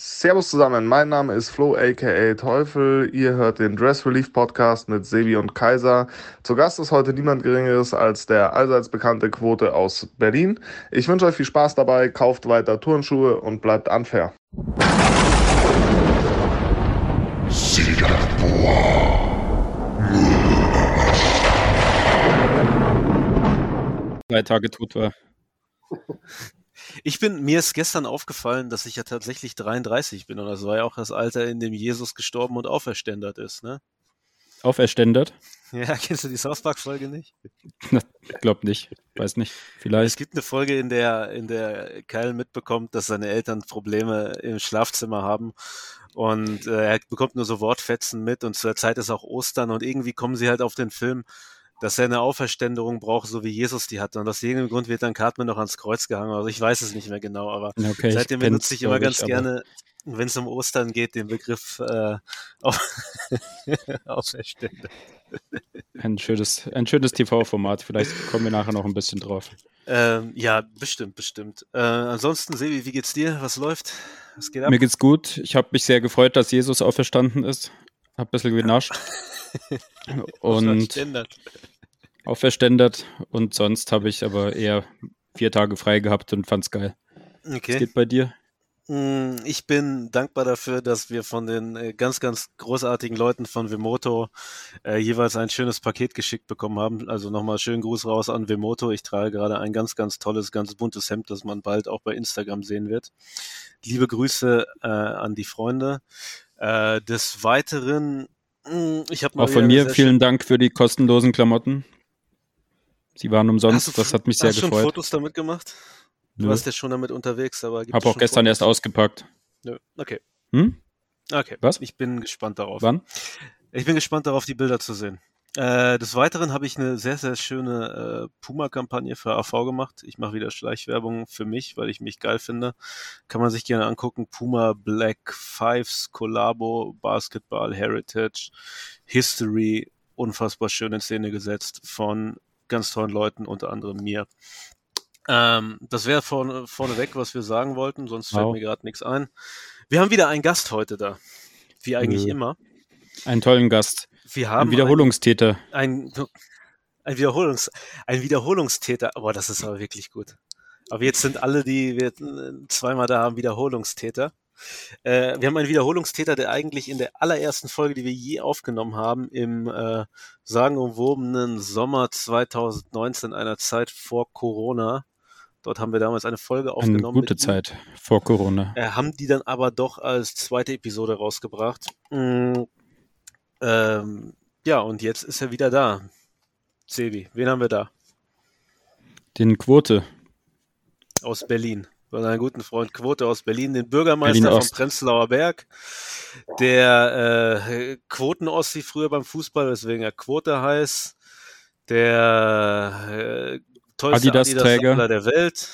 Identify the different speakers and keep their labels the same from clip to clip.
Speaker 1: Servus zusammen, mein Name ist Flo aka Teufel. Ihr hört den Dress Relief Podcast mit Sebi und Kaiser. Zu Gast ist heute niemand Geringeres als der allseits bekannte Quote aus Berlin. Ich wünsche euch viel Spaß dabei, kauft weiter Turnschuhe und bleibt unfair.
Speaker 2: Drei Tage tot war.
Speaker 3: Ich bin, mir ist gestern aufgefallen, dass ich ja tatsächlich 33 bin und das war ja auch das Alter, in dem Jesus gestorben und auferständert ist, ne?
Speaker 2: Auferständert?
Speaker 3: Ja, kennst du die South Park Folge nicht?
Speaker 2: ich glaube nicht. Weiß nicht. Vielleicht.
Speaker 3: Es gibt eine Folge, in der, in der Kyle mitbekommt, dass seine Eltern Probleme im Schlafzimmer haben und äh, er bekommt nur so Wortfetzen mit und zur Zeit ist auch Ostern und irgendwie kommen sie halt auf den Film, dass er eine Auferständerung braucht, so wie Jesus die hatte. Und aus irgendeinem Grund wird dann Cartman noch ans Kreuz gehangen. Also ich weiß es nicht mehr genau, aber okay, seitdem benutze ich immer ganz ich, gerne, wenn es um Ostern geht, den Begriff äh, auf Auferständer.
Speaker 2: Ein schönes, ein schönes TV-Format. Vielleicht kommen wir nachher noch ein bisschen drauf.
Speaker 3: Ähm, ja, bestimmt, bestimmt. Äh, ansonsten, Sebi, wie geht's dir? Was läuft? Was
Speaker 2: geht ab? Mir geht's gut. Ich habe mich sehr gefreut, dass Jesus auferstanden ist. Hab ein bisschen genascht. und auferständert. Und sonst habe ich aber eher vier Tage frei gehabt und fand's geil. Okay. Was geht bei dir?
Speaker 3: Mm, ich bin dankbar dafür, dass wir von den äh, ganz, ganz großartigen Leuten von Vemoto äh, jeweils ein schönes Paket geschickt bekommen haben. Also nochmal schönen Gruß raus an Vemoto. Ich trage gerade ein ganz, ganz tolles, ganz buntes Hemd, das man bald auch bei Instagram sehen wird. Liebe Grüße äh, an die Freunde. Äh, des Weiteren, ich habe
Speaker 2: Auch von mir vielen Dank für die kostenlosen Klamotten. Sie waren umsonst, das hat mich sehr
Speaker 3: gefreut.
Speaker 2: Hast du
Speaker 3: schon Fotos damit gemacht? Du Nö. warst ja schon damit unterwegs, aber
Speaker 2: Hab auch gestern Fotos? erst ausgepackt.
Speaker 3: Nö. Okay.
Speaker 2: Hm?
Speaker 3: Okay.
Speaker 2: Was?
Speaker 3: Ich bin gespannt darauf.
Speaker 2: Wann?
Speaker 3: Ich bin gespannt darauf, die Bilder zu sehen. Äh, des Weiteren habe ich eine sehr, sehr schöne äh, Puma-Kampagne für AV gemacht. Ich mache wieder Schleichwerbung für mich, weil ich mich geil finde. Kann man sich gerne angucken. Puma Black Fives, Collabo, Basketball, Heritage, History. Unfassbar schön in Szene gesetzt von ganz tollen Leuten, unter anderem mir. Ähm, das wäre vorne, vorneweg, was wir sagen wollten, sonst wow. fällt mir gerade nichts ein. Wir haben wieder einen Gast heute da, wie eigentlich Nö. immer.
Speaker 2: Einen tollen Gast.
Speaker 3: Wir haben
Speaker 2: einen Wiederholungstäter.
Speaker 3: Ein, ein, ein, Wiederholungs, ein Wiederholungstäter, aber das ist aber wirklich gut. Aber jetzt sind alle, die wir zweimal da haben, Wiederholungstäter. Äh, wir haben einen Wiederholungstäter, der eigentlich in der allerersten Folge, die wir je aufgenommen haben, im äh, sagenumwobenen Sommer 2019, einer Zeit vor Corona, Dort haben wir damals eine Folge aufgenommen.
Speaker 2: Eine gute Zeit vor Corona.
Speaker 3: Äh, haben die dann aber doch als zweite Episode rausgebracht. Mm, ähm, ja, und jetzt ist er wieder da. Sebi, wen haben wir da?
Speaker 2: Den Quote.
Speaker 3: Aus Berlin. Von einem guten Freund Quote aus Berlin, den Bürgermeister Berlin vom Prenzlauer Berg, der äh, Quoten-Ossi früher beim Fußball, weswegen er Quote heißt, der äh, tollste
Speaker 2: Adidas-Träger
Speaker 3: Adidas der Welt.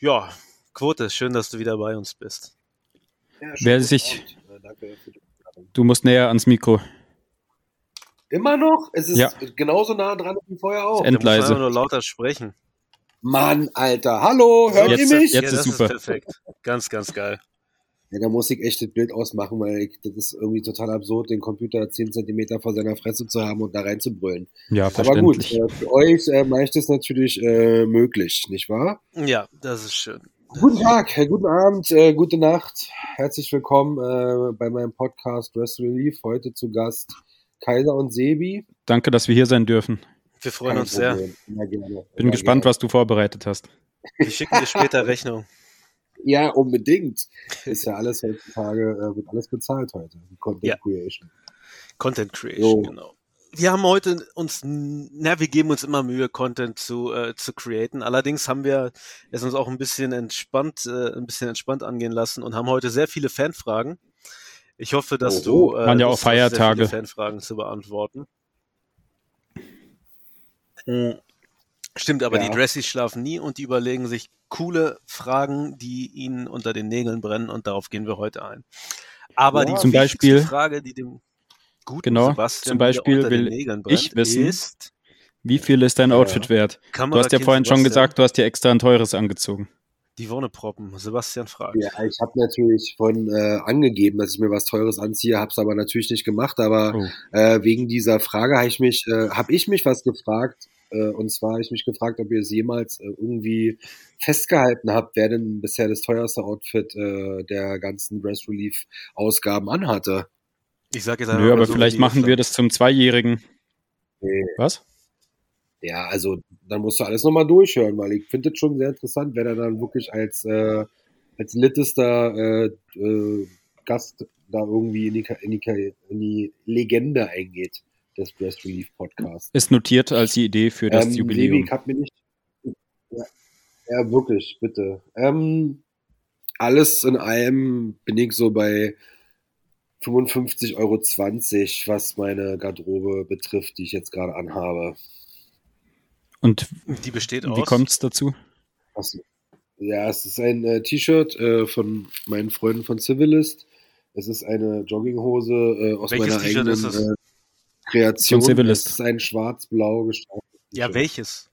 Speaker 3: Ja, Quote, schön, dass du wieder bei uns bist.
Speaker 2: Ja, Wer sich. Du musst näher ans Mikro.
Speaker 4: Immer noch? Es ist ja. genauso nah dran wie vorher auch.
Speaker 2: Endleise.
Speaker 3: Nur lauter sprechen.
Speaker 4: Mann, Alter. Hallo, hört
Speaker 2: jetzt,
Speaker 4: ihr mich?
Speaker 2: Jetzt
Speaker 3: ja,
Speaker 2: ist super.
Speaker 3: Ist perfekt. Ganz, ganz geil.
Speaker 4: Ja, da muss ich echt das Bild ausmachen, weil ich, das ist irgendwie total absurd, den Computer 10 Zentimeter vor seiner Fresse zu haben und da reinzubrüllen.
Speaker 2: Ja, verständlich.
Speaker 4: Aber gut, äh, für euch äh, mache ich das natürlich äh, möglich, nicht wahr?
Speaker 3: Ja, das ist schön.
Speaker 4: Guten Tag, guten Abend, äh, gute Nacht. Herzlich willkommen äh, bei meinem Podcast Dress Relief. Heute zu Gast Kaiser und Sebi.
Speaker 2: Danke, dass wir hier sein dürfen.
Speaker 3: Wir freuen Kein uns Problem.
Speaker 2: sehr. Immer gerne. Bin gespannt, gerne. was du vorbereitet hast.
Speaker 3: Wir schicken dir später Rechnung.
Speaker 4: Ja, unbedingt. Ist ja alles heutzutage, äh, wird alles bezahlt heute. Content ja. Creation.
Speaker 3: Content Creation, so. genau. Wir haben heute uns, na, wir geben uns immer Mühe, Content zu, äh, zu createn. Allerdings haben wir es uns auch ein bisschen entspannt, äh, ein bisschen entspannt angehen lassen und haben heute sehr viele Fanfragen. Ich hoffe, dass oh,
Speaker 2: du äh, Man ja auch Feiertage.
Speaker 3: Sehr viele Fanfragen zu beantworten. Hm. Stimmt, aber ja. die Dressies schlafen nie und die überlegen sich coole Fragen, die ihnen unter den Nägeln brennen und darauf gehen wir heute ein. Aber ja, die
Speaker 2: zum Beispiel
Speaker 3: Frage, die dem guten
Speaker 2: genau,
Speaker 3: Sebastian
Speaker 2: zum Beispiel will ich wissen, ist, wie viel ist dein Outfit wert? Du hast ja vorhin schon gesagt, du hast dir extra ein teures angezogen.
Speaker 3: Die Wonneproppen. Sebastian fragt.
Speaker 4: Ja, ich habe natürlich von äh, angegeben, dass ich mir was Teures anziehe, habe es aber natürlich nicht gemacht. Aber
Speaker 2: Oh.
Speaker 4: äh, wegen dieser Frage habe ich mich, äh, habe ich mich was gefragt. Äh, und zwar habe ich mich gefragt, ob ihr es jemals äh, irgendwie festgehalten habt, wer denn bisher das teuerste Outfit äh, der ganzen Dress Relief Ausgaben anhatte.
Speaker 3: Ich sag jetzt
Speaker 2: Nö,
Speaker 3: mal
Speaker 2: aber
Speaker 3: so
Speaker 2: vielleicht machen wir das zum Zweijährigen.
Speaker 4: Nee.
Speaker 2: Was?
Speaker 4: Ja, also dann musst du alles nochmal durchhören, weil ich finde es schon sehr interessant, wer da dann wirklich als, äh, als littester äh, äh, Gast da irgendwie in die, in, die, in die Legende eingeht des Breast Relief Podcasts.
Speaker 2: Ist notiert als die Idee für das
Speaker 4: ähm,
Speaker 2: Jubiläum.
Speaker 4: Sebi, ich hab mir nicht. Ja, ja wirklich, bitte. Ähm, alles in allem bin ich so bei 55,20 Euro, was meine Garderobe betrifft, die ich jetzt gerade anhabe.
Speaker 2: Und
Speaker 3: Die besteht
Speaker 2: wie
Speaker 3: aus.
Speaker 2: kommt es dazu?
Speaker 4: Achso. Ja, es ist ein äh, T-Shirt äh, von meinen Freunden von Civilist. Es ist eine Jogginghose äh, aus
Speaker 3: Welches
Speaker 4: meiner eigenen
Speaker 3: ist es?
Speaker 4: äh, Kreation.
Speaker 2: Von Civilist.
Speaker 4: Es ist ein schwarz-blau gestreiftes
Speaker 3: Ja,
Speaker 4: T-Shirt.
Speaker 3: welches?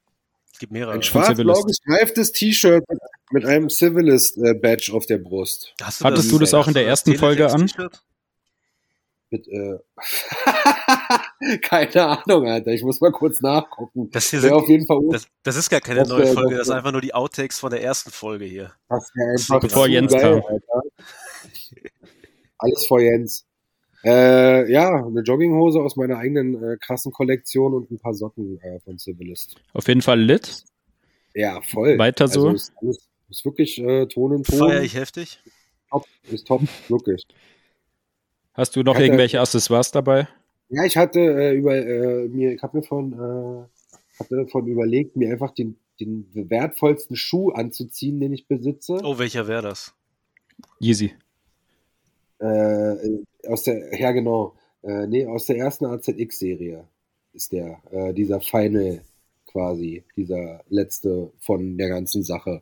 Speaker 3: Es gibt mehrere.
Speaker 4: Ein schwarz-blau gestreiftes T-Shirt mit einem Civilist-Badge auf der Brust.
Speaker 3: Hast
Speaker 2: Hattest du das auch in der ersten
Speaker 3: das
Speaker 2: Folge an?
Speaker 4: Mit, äh Keine Ahnung, Alter. Ich muss mal kurz nachgucken.
Speaker 3: Das hier
Speaker 4: Wäre auf
Speaker 3: sind,
Speaker 4: jeden Fall
Speaker 3: das, das ist gar keine
Speaker 4: Das
Speaker 3: neue Folge,
Speaker 4: das
Speaker 3: ist einfach nur die Outtakes von der ersten Folge hier.
Speaker 4: Das wär einfach
Speaker 2: Bevor Jens
Speaker 4: geil,
Speaker 2: kam.
Speaker 4: Alter. Alles vor Jens. Äh, ja, eine Jogginghose aus meiner eigenen äh, krassen Kollektion und ein paar Socken äh, von Civilist.
Speaker 2: Auf jeden Fall lit.
Speaker 4: Ja, voll.
Speaker 2: Weiter so?
Speaker 4: Also ist, alles, ist wirklich äh, Ton und Ton.
Speaker 3: Feier ich heftig.
Speaker 4: Top, ist top, wirklich.
Speaker 2: Hast du noch
Speaker 4: Hatte-
Speaker 2: irgendwelche Accessoires dabei?
Speaker 4: Ja, ich hatte äh, über äh, mir, ich habe mir von äh, hatte von überlegt, mir einfach den den wertvollsten Schuh anzuziehen, den ich besitze.
Speaker 3: Oh, welcher wäre das?
Speaker 2: Yeezy.
Speaker 4: Äh, aus der, ja genau, äh, nee, aus der ersten AZX-Serie ist der, äh, dieser Final quasi, dieser letzte von der ganzen Sache.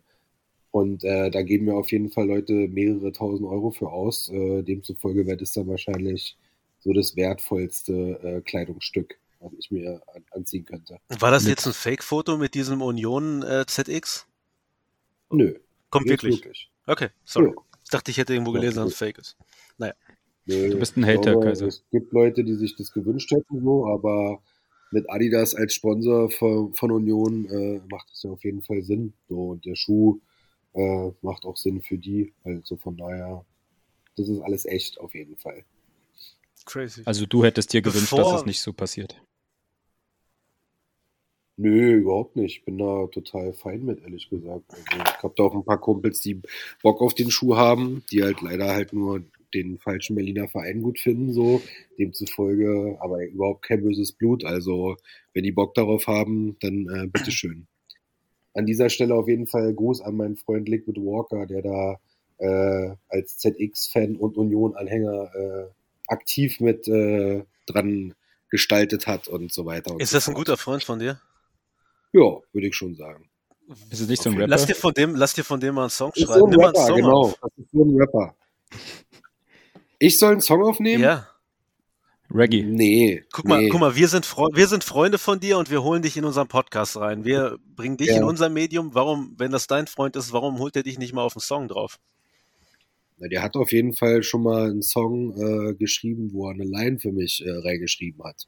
Speaker 4: Und äh, da geben mir auf jeden Fall Leute mehrere tausend Euro für aus. Äh, demzufolge wird es dann wahrscheinlich so das wertvollste äh, Kleidungsstück, was ich mir an anziehen könnte.
Speaker 3: War das
Speaker 2: Mit-
Speaker 3: jetzt ein Fake-Foto mit diesem Union äh, ZX?
Speaker 4: Nö.
Speaker 3: Kommt
Speaker 4: nicht
Speaker 3: wirklich. Okay, sorry.
Speaker 4: Ja.
Speaker 3: Ich dachte, ich hätte irgendwo
Speaker 4: Ja,
Speaker 3: gelesen, dass es fake ist.
Speaker 4: Nö,
Speaker 2: Du bist ein Hater,
Speaker 4: glaube,
Speaker 2: Kaiser.
Speaker 4: Es gibt Leute, die sich das gewünscht hätten, so, aber mit Adidas als Sponsor von, von Union äh, macht es ja auf jeden Fall Sinn. So, und der Schuh äh, macht auch Sinn für die. Also von daher, das ist alles echt auf jeden Fall.
Speaker 3: Crazy.
Speaker 2: Also du hättest dir gewünscht,
Speaker 3: Bevor-
Speaker 2: dass es nicht so passiert.
Speaker 4: Nö, überhaupt nicht. Ich bin da total fein mit, ehrlich gesagt. Also ich habe da auch ein paar Kumpels, die Bock auf den Schuh haben, die halt leider halt nur den falschen Berliner Verein gut finden, so. Demzufolge, aber überhaupt kein böses Blut. Also, wenn die Bock darauf haben, dann äh, bitteschön. An dieser Stelle auf jeden Fall Gruß an meinen Freund Liquid Walker, der da äh, als ZX-Fan und Union-Anhänger äh, aktiv mit äh, dran gestaltet hat und so weiter. Und
Speaker 3: Ist
Speaker 4: so
Speaker 3: das ein
Speaker 4: fort.
Speaker 3: guter Freund von dir?
Speaker 4: Ja, würde ich schon sagen.
Speaker 2: Ist es nicht so ein
Speaker 3: Lass
Speaker 2: Rapper?
Speaker 3: dir von dem, lass dir von dem mal einen Song
Speaker 4: Ist so
Speaker 3: schreiben.
Speaker 4: ein
Speaker 3: Nimm mal einen
Speaker 4: Rapper,
Speaker 3: Song
Speaker 4: genau.
Speaker 3: auf.
Speaker 4: Das ist so ein Rapper. Ich soll einen Song aufnehmen?
Speaker 3: Ja.
Speaker 2: Reggae.
Speaker 4: Nee.
Speaker 3: Guck mal,
Speaker 4: nee.
Speaker 3: guck mal, wir sind, wir sind Freunde von dir und wir holen dich in unseren Podcast rein. Wir bringen dich
Speaker 4: Ja.
Speaker 3: in unser Medium. Warum, wenn das dein Freund ist, warum holt er dich nicht mal auf den Song drauf?
Speaker 4: Na, Der hat auf jeden Fall schon mal einen Song äh, geschrieben, wo er eine Line für mich äh, reingeschrieben hat.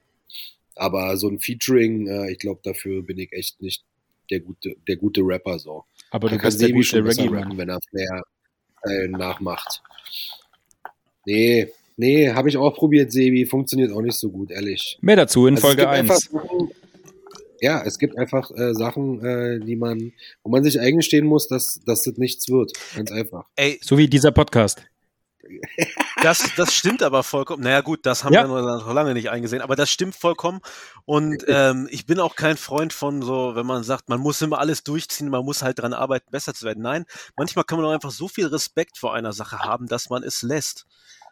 Speaker 4: Aber so ein Featuring, äh, ich glaube, dafür bin ich echt nicht der gute, der gute Rapper so.
Speaker 2: Aber du
Speaker 4: Da kann
Speaker 2: bist der
Speaker 4: Sebi schon rappen,
Speaker 2: Reggae-Mann.
Speaker 4: wenn er Flair äh, nachmacht. Nee, nee, habe ich auch probiert, Sebi. Funktioniert auch nicht so gut, ehrlich.
Speaker 2: Mehr dazu in
Speaker 4: Also
Speaker 2: Folge
Speaker 4: gibt einfach
Speaker 2: 1.
Speaker 4: Sachen, ja, es gibt einfach äh, Sachen, äh, die man, wo man sich eingestehen muss, dass, dass das nichts wird. Ganz einfach.
Speaker 3: Ey,
Speaker 2: So wie dieser Podcast.
Speaker 3: das, das stimmt aber vollkommen. Naja, gut, das haben
Speaker 2: Ja.
Speaker 3: wir noch lange nicht eingesehen, aber das stimmt vollkommen. Und ähm, ich bin auch kein Freund von so, wenn man sagt, man muss immer alles durchziehen, man muss halt dran arbeiten, besser zu werden. Nein, manchmal kann man auch einfach so viel Respekt vor einer Sache haben, dass man es lässt.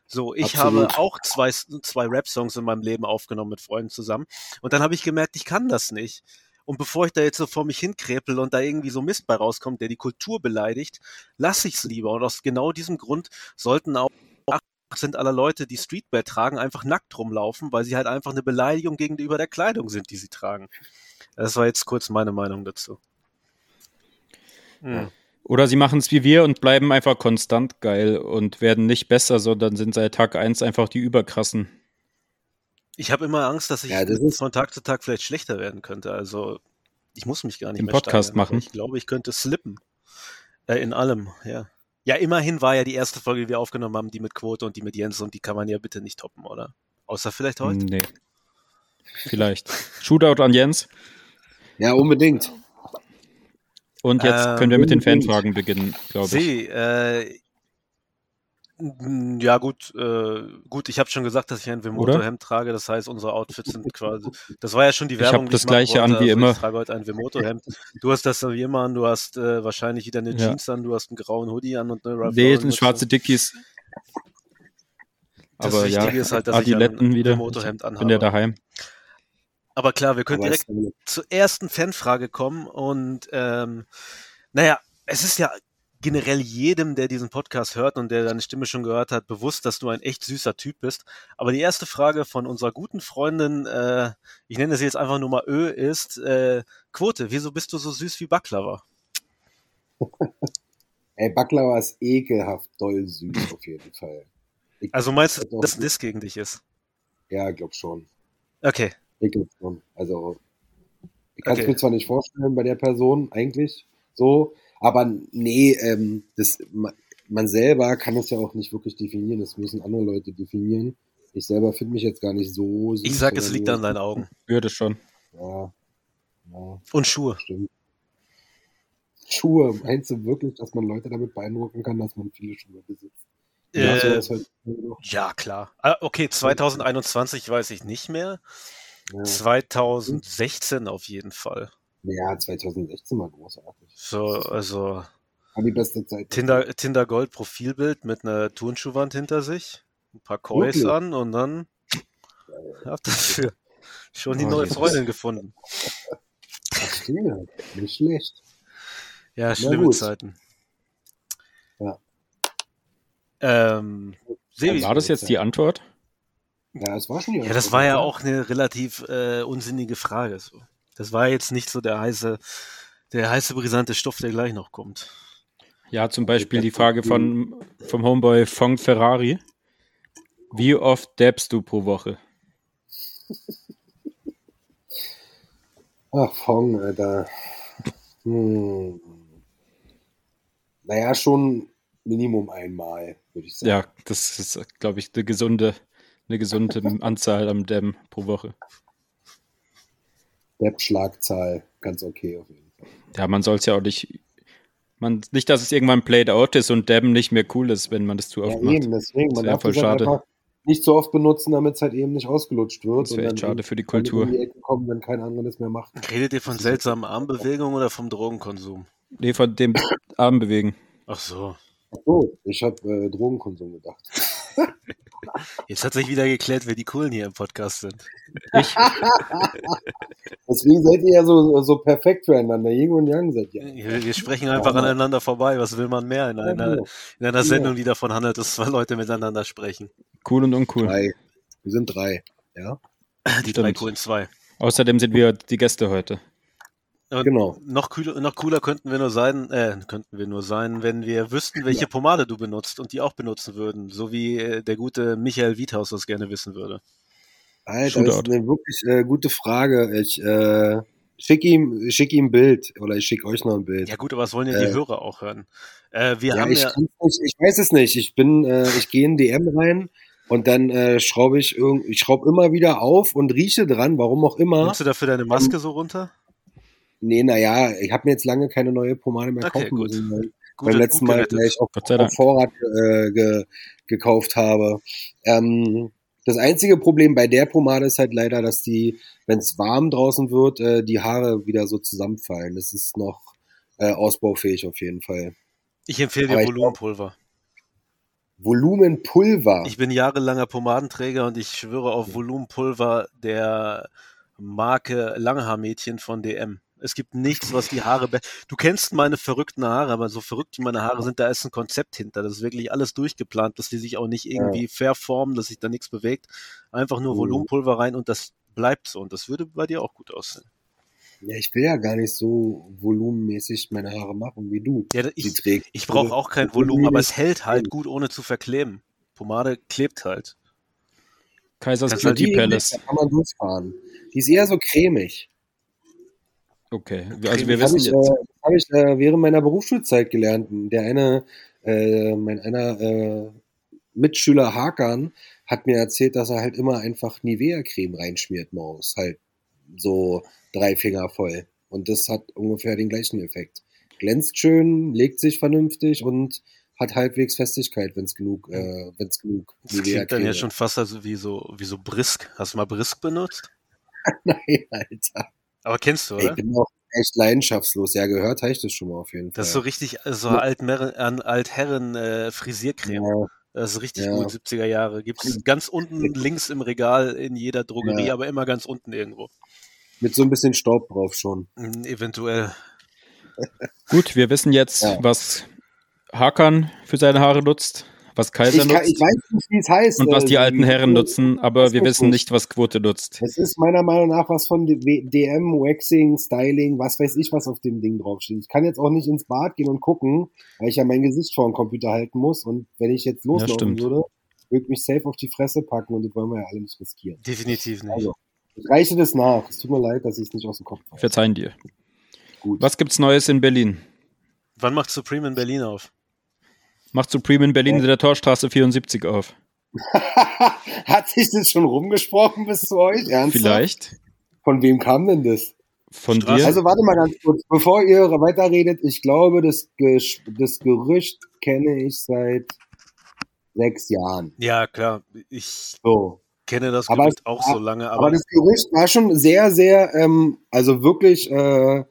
Speaker 3: So, ich
Speaker 4: Absolut.
Speaker 3: habe auch zwei, zwei Rap-Songs in meinem Leben aufgenommen mit Freunden zusammen. Und dann habe ich gemerkt, ich kann das nicht. Und bevor ich da jetzt so vor mich hinkrepel und da irgendwie so Mist bei rauskommt, der die Kultur beleidigt, lasse ich es lieber. Und aus genau diesem Grund sollten auch sind aller Leute, die Streetwear tragen, einfach nackt rumlaufen, weil sie halt einfach eine Beleidigung gegenüber der Kleidung sind, die sie tragen. Das war jetzt kurz meine Meinung dazu. Hm.
Speaker 2: Oder sie machen es wie wir und bleiben einfach konstant geil und werden nicht besser, sondern sind seit Tag 1 einfach die überkrassen.
Speaker 3: Ich habe immer Angst, dass ich
Speaker 4: Ja, das ist-
Speaker 3: von Tag zu Tag vielleicht schlechter werden könnte. Also ich muss mich gar nicht
Speaker 2: Im
Speaker 3: mehr
Speaker 2: Podcast
Speaker 3: steigern,
Speaker 2: machen?
Speaker 3: Ich glaube, ich könnte slippen. Äh, in allem, ja. Ja, immerhin war ja die erste Folge, die wir aufgenommen haben, die mit Quote und die mit Jens und die kann man ja bitte nicht toppen, oder? Außer vielleicht heute.
Speaker 2: Nee. Vielleicht. Shootout an Jens.
Speaker 4: Ja, unbedingt.
Speaker 2: Und jetzt
Speaker 3: Ähm,
Speaker 2: können wir mit den
Speaker 4: unbedingt.
Speaker 2: Fanfragen beginnen, glaube ich.
Speaker 3: See, äh, ja gut, äh, gut, ich habe schon gesagt, dass ich ein Vemoto-Hemd trage, das heißt, unsere Outfits sind quasi, das war ja schon die
Speaker 2: Ich
Speaker 3: Werbung,
Speaker 2: hab
Speaker 3: die
Speaker 2: das gleiche an wie
Speaker 3: also
Speaker 2: immer.
Speaker 3: Ich trage heute ein Vemoto-Hemd. Du hast das wie immer an, du hast äh, wahrscheinlich wieder eine
Speaker 2: Ja.
Speaker 3: Jeans an, du hast einen grauen Hoodie an und eine Ralph
Speaker 2: Nee, sind schwarze Dickies.
Speaker 3: Das
Speaker 2: Aber ja,
Speaker 3: Wichtige ist halt, dass ich
Speaker 2: Adiletten
Speaker 3: ein
Speaker 2: wieder.
Speaker 3: Vemoto-Hemd
Speaker 2: Ich
Speaker 3: anhabe.
Speaker 2: bin ja daheim.
Speaker 3: Aber klar, wir können
Speaker 4: Aber
Speaker 3: direkt zur ersten Fanfrage kommen und ähm, naja, es ist ja generell jedem, der diesen Podcast hört und der deine Stimme schon gehört hat, bewusst, dass du ein echt süßer Typ bist. Aber die erste Frage von unserer guten Freundin, äh, ich nenne sie jetzt einfach nur mal Ö, ist äh, Quote, wieso bist du so süß wie Baklava?
Speaker 4: Ey, Baklava ist ekelhaft doll süß auf jeden Fall. Ich,
Speaker 3: Also meinst du, dass das gegen dich ist?
Speaker 4: ja, glaub schon.
Speaker 3: Okay.
Speaker 4: Schon. Also, ich kann es
Speaker 3: Okay.
Speaker 4: mir zwar nicht vorstellen bei der Person eigentlich so, aber nee, ähm, das, ma- man selber kann es ja auch nicht wirklich definieren. Das müssen andere Leute definieren. Ich selber finde mich jetzt gar nicht so süß.
Speaker 3: Ich sag, es liegt an deinen Augen.
Speaker 2: Würde schon.
Speaker 4: Ja, ja,
Speaker 3: Und Schuhe.
Speaker 4: stimmt. Schuhe, meinst du wirklich, dass man Leute damit beeindrucken kann, dass man viele Schuhe besitzt? Ja,
Speaker 3: Äh,
Speaker 4: ist halt
Speaker 3: ja, klar. Ah, Okay, 2021 weiß ich nicht mehr.
Speaker 4: Ja.
Speaker 3: 2016 auf jeden Fall.
Speaker 4: ja, 2016 war großartig.
Speaker 3: So, also
Speaker 4: War die beste Zeit.
Speaker 3: Tinder, Tinder Gold Profilbild mit einer Turnschuhwand hinter sich, ein paar Kois
Speaker 4: Wirklich?
Speaker 3: an und dann habt dafür schon die
Speaker 2: Oh,
Speaker 3: neue. Freundin gefunden.
Speaker 4: Verstehe. Nicht schlecht.
Speaker 3: Ja, schlimme. Zeiten.
Speaker 4: Ja.
Speaker 3: Ähm, Sebi,
Speaker 2: War das jetzt die Antwort?
Speaker 4: Ja, es war schon die
Speaker 3: ja, das war ja auch eine relativ äh, unsinnige Frage. So. Das war jetzt nicht so der heiße, der heiße brisante Stoff, der gleich noch kommt.
Speaker 2: Ja, zum Beispiel die Frage von, vom Homeboy Fong Ferrari. Wie oft dabbst du pro Woche?
Speaker 4: Ach, Fong, Alter. Hm. Naja, schon Minimum einmal, würde ich sagen.
Speaker 2: Ja, das ist, glaube ich, eine gesunde, eine gesunde Anzahl am Dam pro Woche.
Speaker 4: Depp-Schlagzahl, ganz okay auf jeden Fall.
Speaker 2: Ja, man soll es ja auch nicht. Man, nicht, dass es irgendwann played out ist und Dabben nicht mehr cool ist, wenn man das zu
Speaker 4: Ja,
Speaker 2: oft macht.
Speaker 4: eben, deswegen.
Speaker 2: Das
Speaker 4: Man
Speaker 2: wär
Speaker 4: darf
Speaker 2: voll
Speaker 4: das halt
Speaker 2: schade.
Speaker 4: einfach nicht so oft benutzen, damit es halt eben nicht ausgelutscht wird.
Speaker 2: Das wäre echt schade für die Kultur.
Speaker 4: Die Ecke kommen, wenn kein anderer das mehr macht.
Speaker 3: Redet ihr von seltsamen Armbewegungen oder vom Drogenkonsum?
Speaker 2: Nee, von dem Arm bewegen.
Speaker 3: Ach so.
Speaker 4: Ach so, ich habe äh, Drogenkonsum gedacht.
Speaker 3: Jetzt hat sich wieder geklärt, wer die Coolen hier im Podcast sind.
Speaker 2: Ich?
Speaker 4: Deswegen seid ihr ja so, so perfekt füreinander. Yin und Yang seid ihr.
Speaker 3: Wir, wir sprechen einfach aneinander vorbei. Was will man mehr in einer,
Speaker 4: genau.
Speaker 3: in einer Sendung, die davon handelt, dass zwei Leute miteinander sprechen?
Speaker 2: Cool und uncool.
Speaker 4: Drei. Wir sind drei. Ja,
Speaker 3: Die
Speaker 2: Stimmt.
Speaker 3: drei coolen zwei.
Speaker 2: Außerdem sind wir die Gäste heute.
Speaker 3: Und
Speaker 4: genau.
Speaker 3: Noch cooler, noch cooler könnten wir nur sein, äh, könnten wir nur sein, wenn wir wüssten, welche Pomade du benutzt und die auch benutzen würden, so wie äh, der gute Michael Wiethaus das gerne wissen würde.
Speaker 4: Alter, das ist eine wirklich äh, gute Frage. Ich äh, schicke ihm, schick ihm ein Bild oder ich schicke euch noch ein Bild.
Speaker 3: Ja gut, aber was wollen ja die
Speaker 4: Äh.
Speaker 3: Hörer auch hören? Äh, wir
Speaker 4: Ja,
Speaker 3: haben
Speaker 4: ich,
Speaker 3: ja,
Speaker 4: nicht, ich weiß es nicht. Ich bin, äh, ich gehe in DM rein und dann äh, schraube ich irgend, ich schraube immer wieder auf und rieche dran, warum auch immer.
Speaker 3: nimmst du dafür deine Maske so runter?
Speaker 4: Nee, naja, ich habe mir jetzt lange keine neue Pomade mehr
Speaker 3: Okay,
Speaker 4: kaufen müssen, weil
Speaker 3: Gut,
Speaker 4: beim letzten Mal gleich auf,
Speaker 2: sei
Speaker 4: auf. Vorrat äh, ge, gekauft habe. Ähm, das einzige Problem bei der Pomade ist halt leider, dass die, wenn es warm draußen wird, äh, die Haare wieder so zusammenfallen. Das ist noch äh, ausbaufähig auf jeden Fall.
Speaker 3: Ich empfehle dir Volumenpulver.
Speaker 4: Volumenpulver.
Speaker 3: Ich bin jahrelanger Pomadenträger und ich schwöre auf Volumenpulver der Marke Langhaarmädchen von DM. Es gibt nichts, was die Haare. be- Du kennst meine verrückten Haare, aber so verrückt wie meine Haare sind, da ist ein Konzept hinter. Das ist wirklich alles durchgeplant, dass die sich auch nicht irgendwie verformen, dass sich da nichts bewegt. Einfach nur
Speaker 4: Mhm.
Speaker 3: Volumenpulver rein und das bleibt so. Und das würde bei dir auch gut aussehen.
Speaker 4: Ja, ich will ja gar nicht so volumenmäßig meine Haare machen wie du.
Speaker 3: Ja, ich,
Speaker 4: trägt.
Speaker 3: ich brauche auch kein Volumen, aber es hält halt gut, ohne zu verkleben. Pomade klebt halt.
Speaker 2: Kaisers
Speaker 3: Kannst halt
Speaker 2: Palace.
Speaker 4: da kann man durchfahren. Die ist eher so cremig.
Speaker 2: Okay, also wir
Speaker 4: Das habe
Speaker 2: wissen
Speaker 4: ich,
Speaker 2: jetzt.
Speaker 4: äh, das hab ich äh, während meiner Berufsschulzeit gelernt. Der eine, äh, mein einer äh, Mitschüler Hakan hat mir erzählt, dass er halt immer einfach Nivea-Creme reinschmiert morgens. Halt so drei Finger voll. Und das hat ungefähr den gleichen Effekt. Glänzt schön, legt sich vernünftig und hat halbwegs Festigkeit, wenn es genug, äh, wenn's genug
Speaker 3: Das klingt dann ja schon fast also wie so, wie so Brisk. Hast du mal Brisk benutzt?
Speaker 4: Nein, Alter.
Speaker 3: Aber kennst du,
Speaker 4: Ich
Speaker 3: oder?
Speaker 4: bin auch echt leidenschaftslos. Ja, gehört habe ich das schon mal auf jeden Fall.
Speaker 3: Das ist so richtig, äh, so Altmerren, an Altherren äh, Frisiercreme.
Speaker 4: ja,
Speaker 3: Das ist richtig
Speaker 4: Ja.
Speaker 3: gut, 70er Jahre. Gibt's ganz unten links im Regal in jeder Drogerie,
Speaker 4: Ja.
Speaker 3: aber immer ganz unten irgendwo.
Speaker 4: mit so ein bisschen Staub drauf schon.
Speaker 3: Hm, Eventuell.
Speaker 2: Gut, wir wissen jetzt,
Speaker 4: Ja.
Speaker 2: was Hakan für seine Haare nutzt, was Kaiser
Speaker 4: Ich, kann,
Speaker 2: nutzt
Speaker 4: ich weiß nicht, wie es heißt.
Speaker 2: und was
Speaker 4: äh,
Speaker 2: die alten Herren nutzen, aber wir wissen
Speaker 4: nicht.
Speaker 2: was Quote nutzt.
Speaker 4: Es ist meiner Meinung nach was von DM, Waxing, Styling, was weiß ich, was auf dem Ding draufsteht. Ich kann jetzt auch nicht ins Bad gehen und gucken, weil ich ja mein Gesicht vor den Computer halten muss. Und wenn ich jetzt loslaufen
Speaker 2: stimmt.
Speaker 4: würde, würde ich mich safe auf die Fresse packen und das wollen wir ja alle nicht riskieren.
Speaker 3: Definitiv nicht.
Speaker 4: Also, ich reiche das nach. Es tut mir leid, dass ich es nicht aus dem Kopf habe.
Speaker 2: Verzeihen dir.
Speaker 4: Gut.
Speaker 2: Was gibt's Neues in Berlin?
Speaker 3: Wann macht Supreme in Berlin auf?
Speaker 2: Macht Supreme in Berlin in der Torstraße 74 auf.
Speaker 4: Hat sich das schon rumgesprochen bis zu euch? Ernsthaft?
Speaker 2: Vielleicht.
Speaker 4: Von wem kam denn das?
Speaker 2: Von
Speaker 3: Straße-
Speaker 2: dir?
Speaker 4: Also warte mal ganz kurz, bevor ihr weiterredet, ich glaube, das, Ges das Gerücht kenne ich seit sechs Jahren.
Speaker 3: Ja, klar. Ich
Speaker 4: So.
Speaker 3: kenne das
Speaker 4: Aber
Speaker 3: Gerücht
Speaker 4: es-
Speaker 3: auch so lange,
Speaker 4: Aber
Speaker 3: aber,
Speaker 4: das Gerücht war schon sehr, sehr, ähm, also wirklich äh,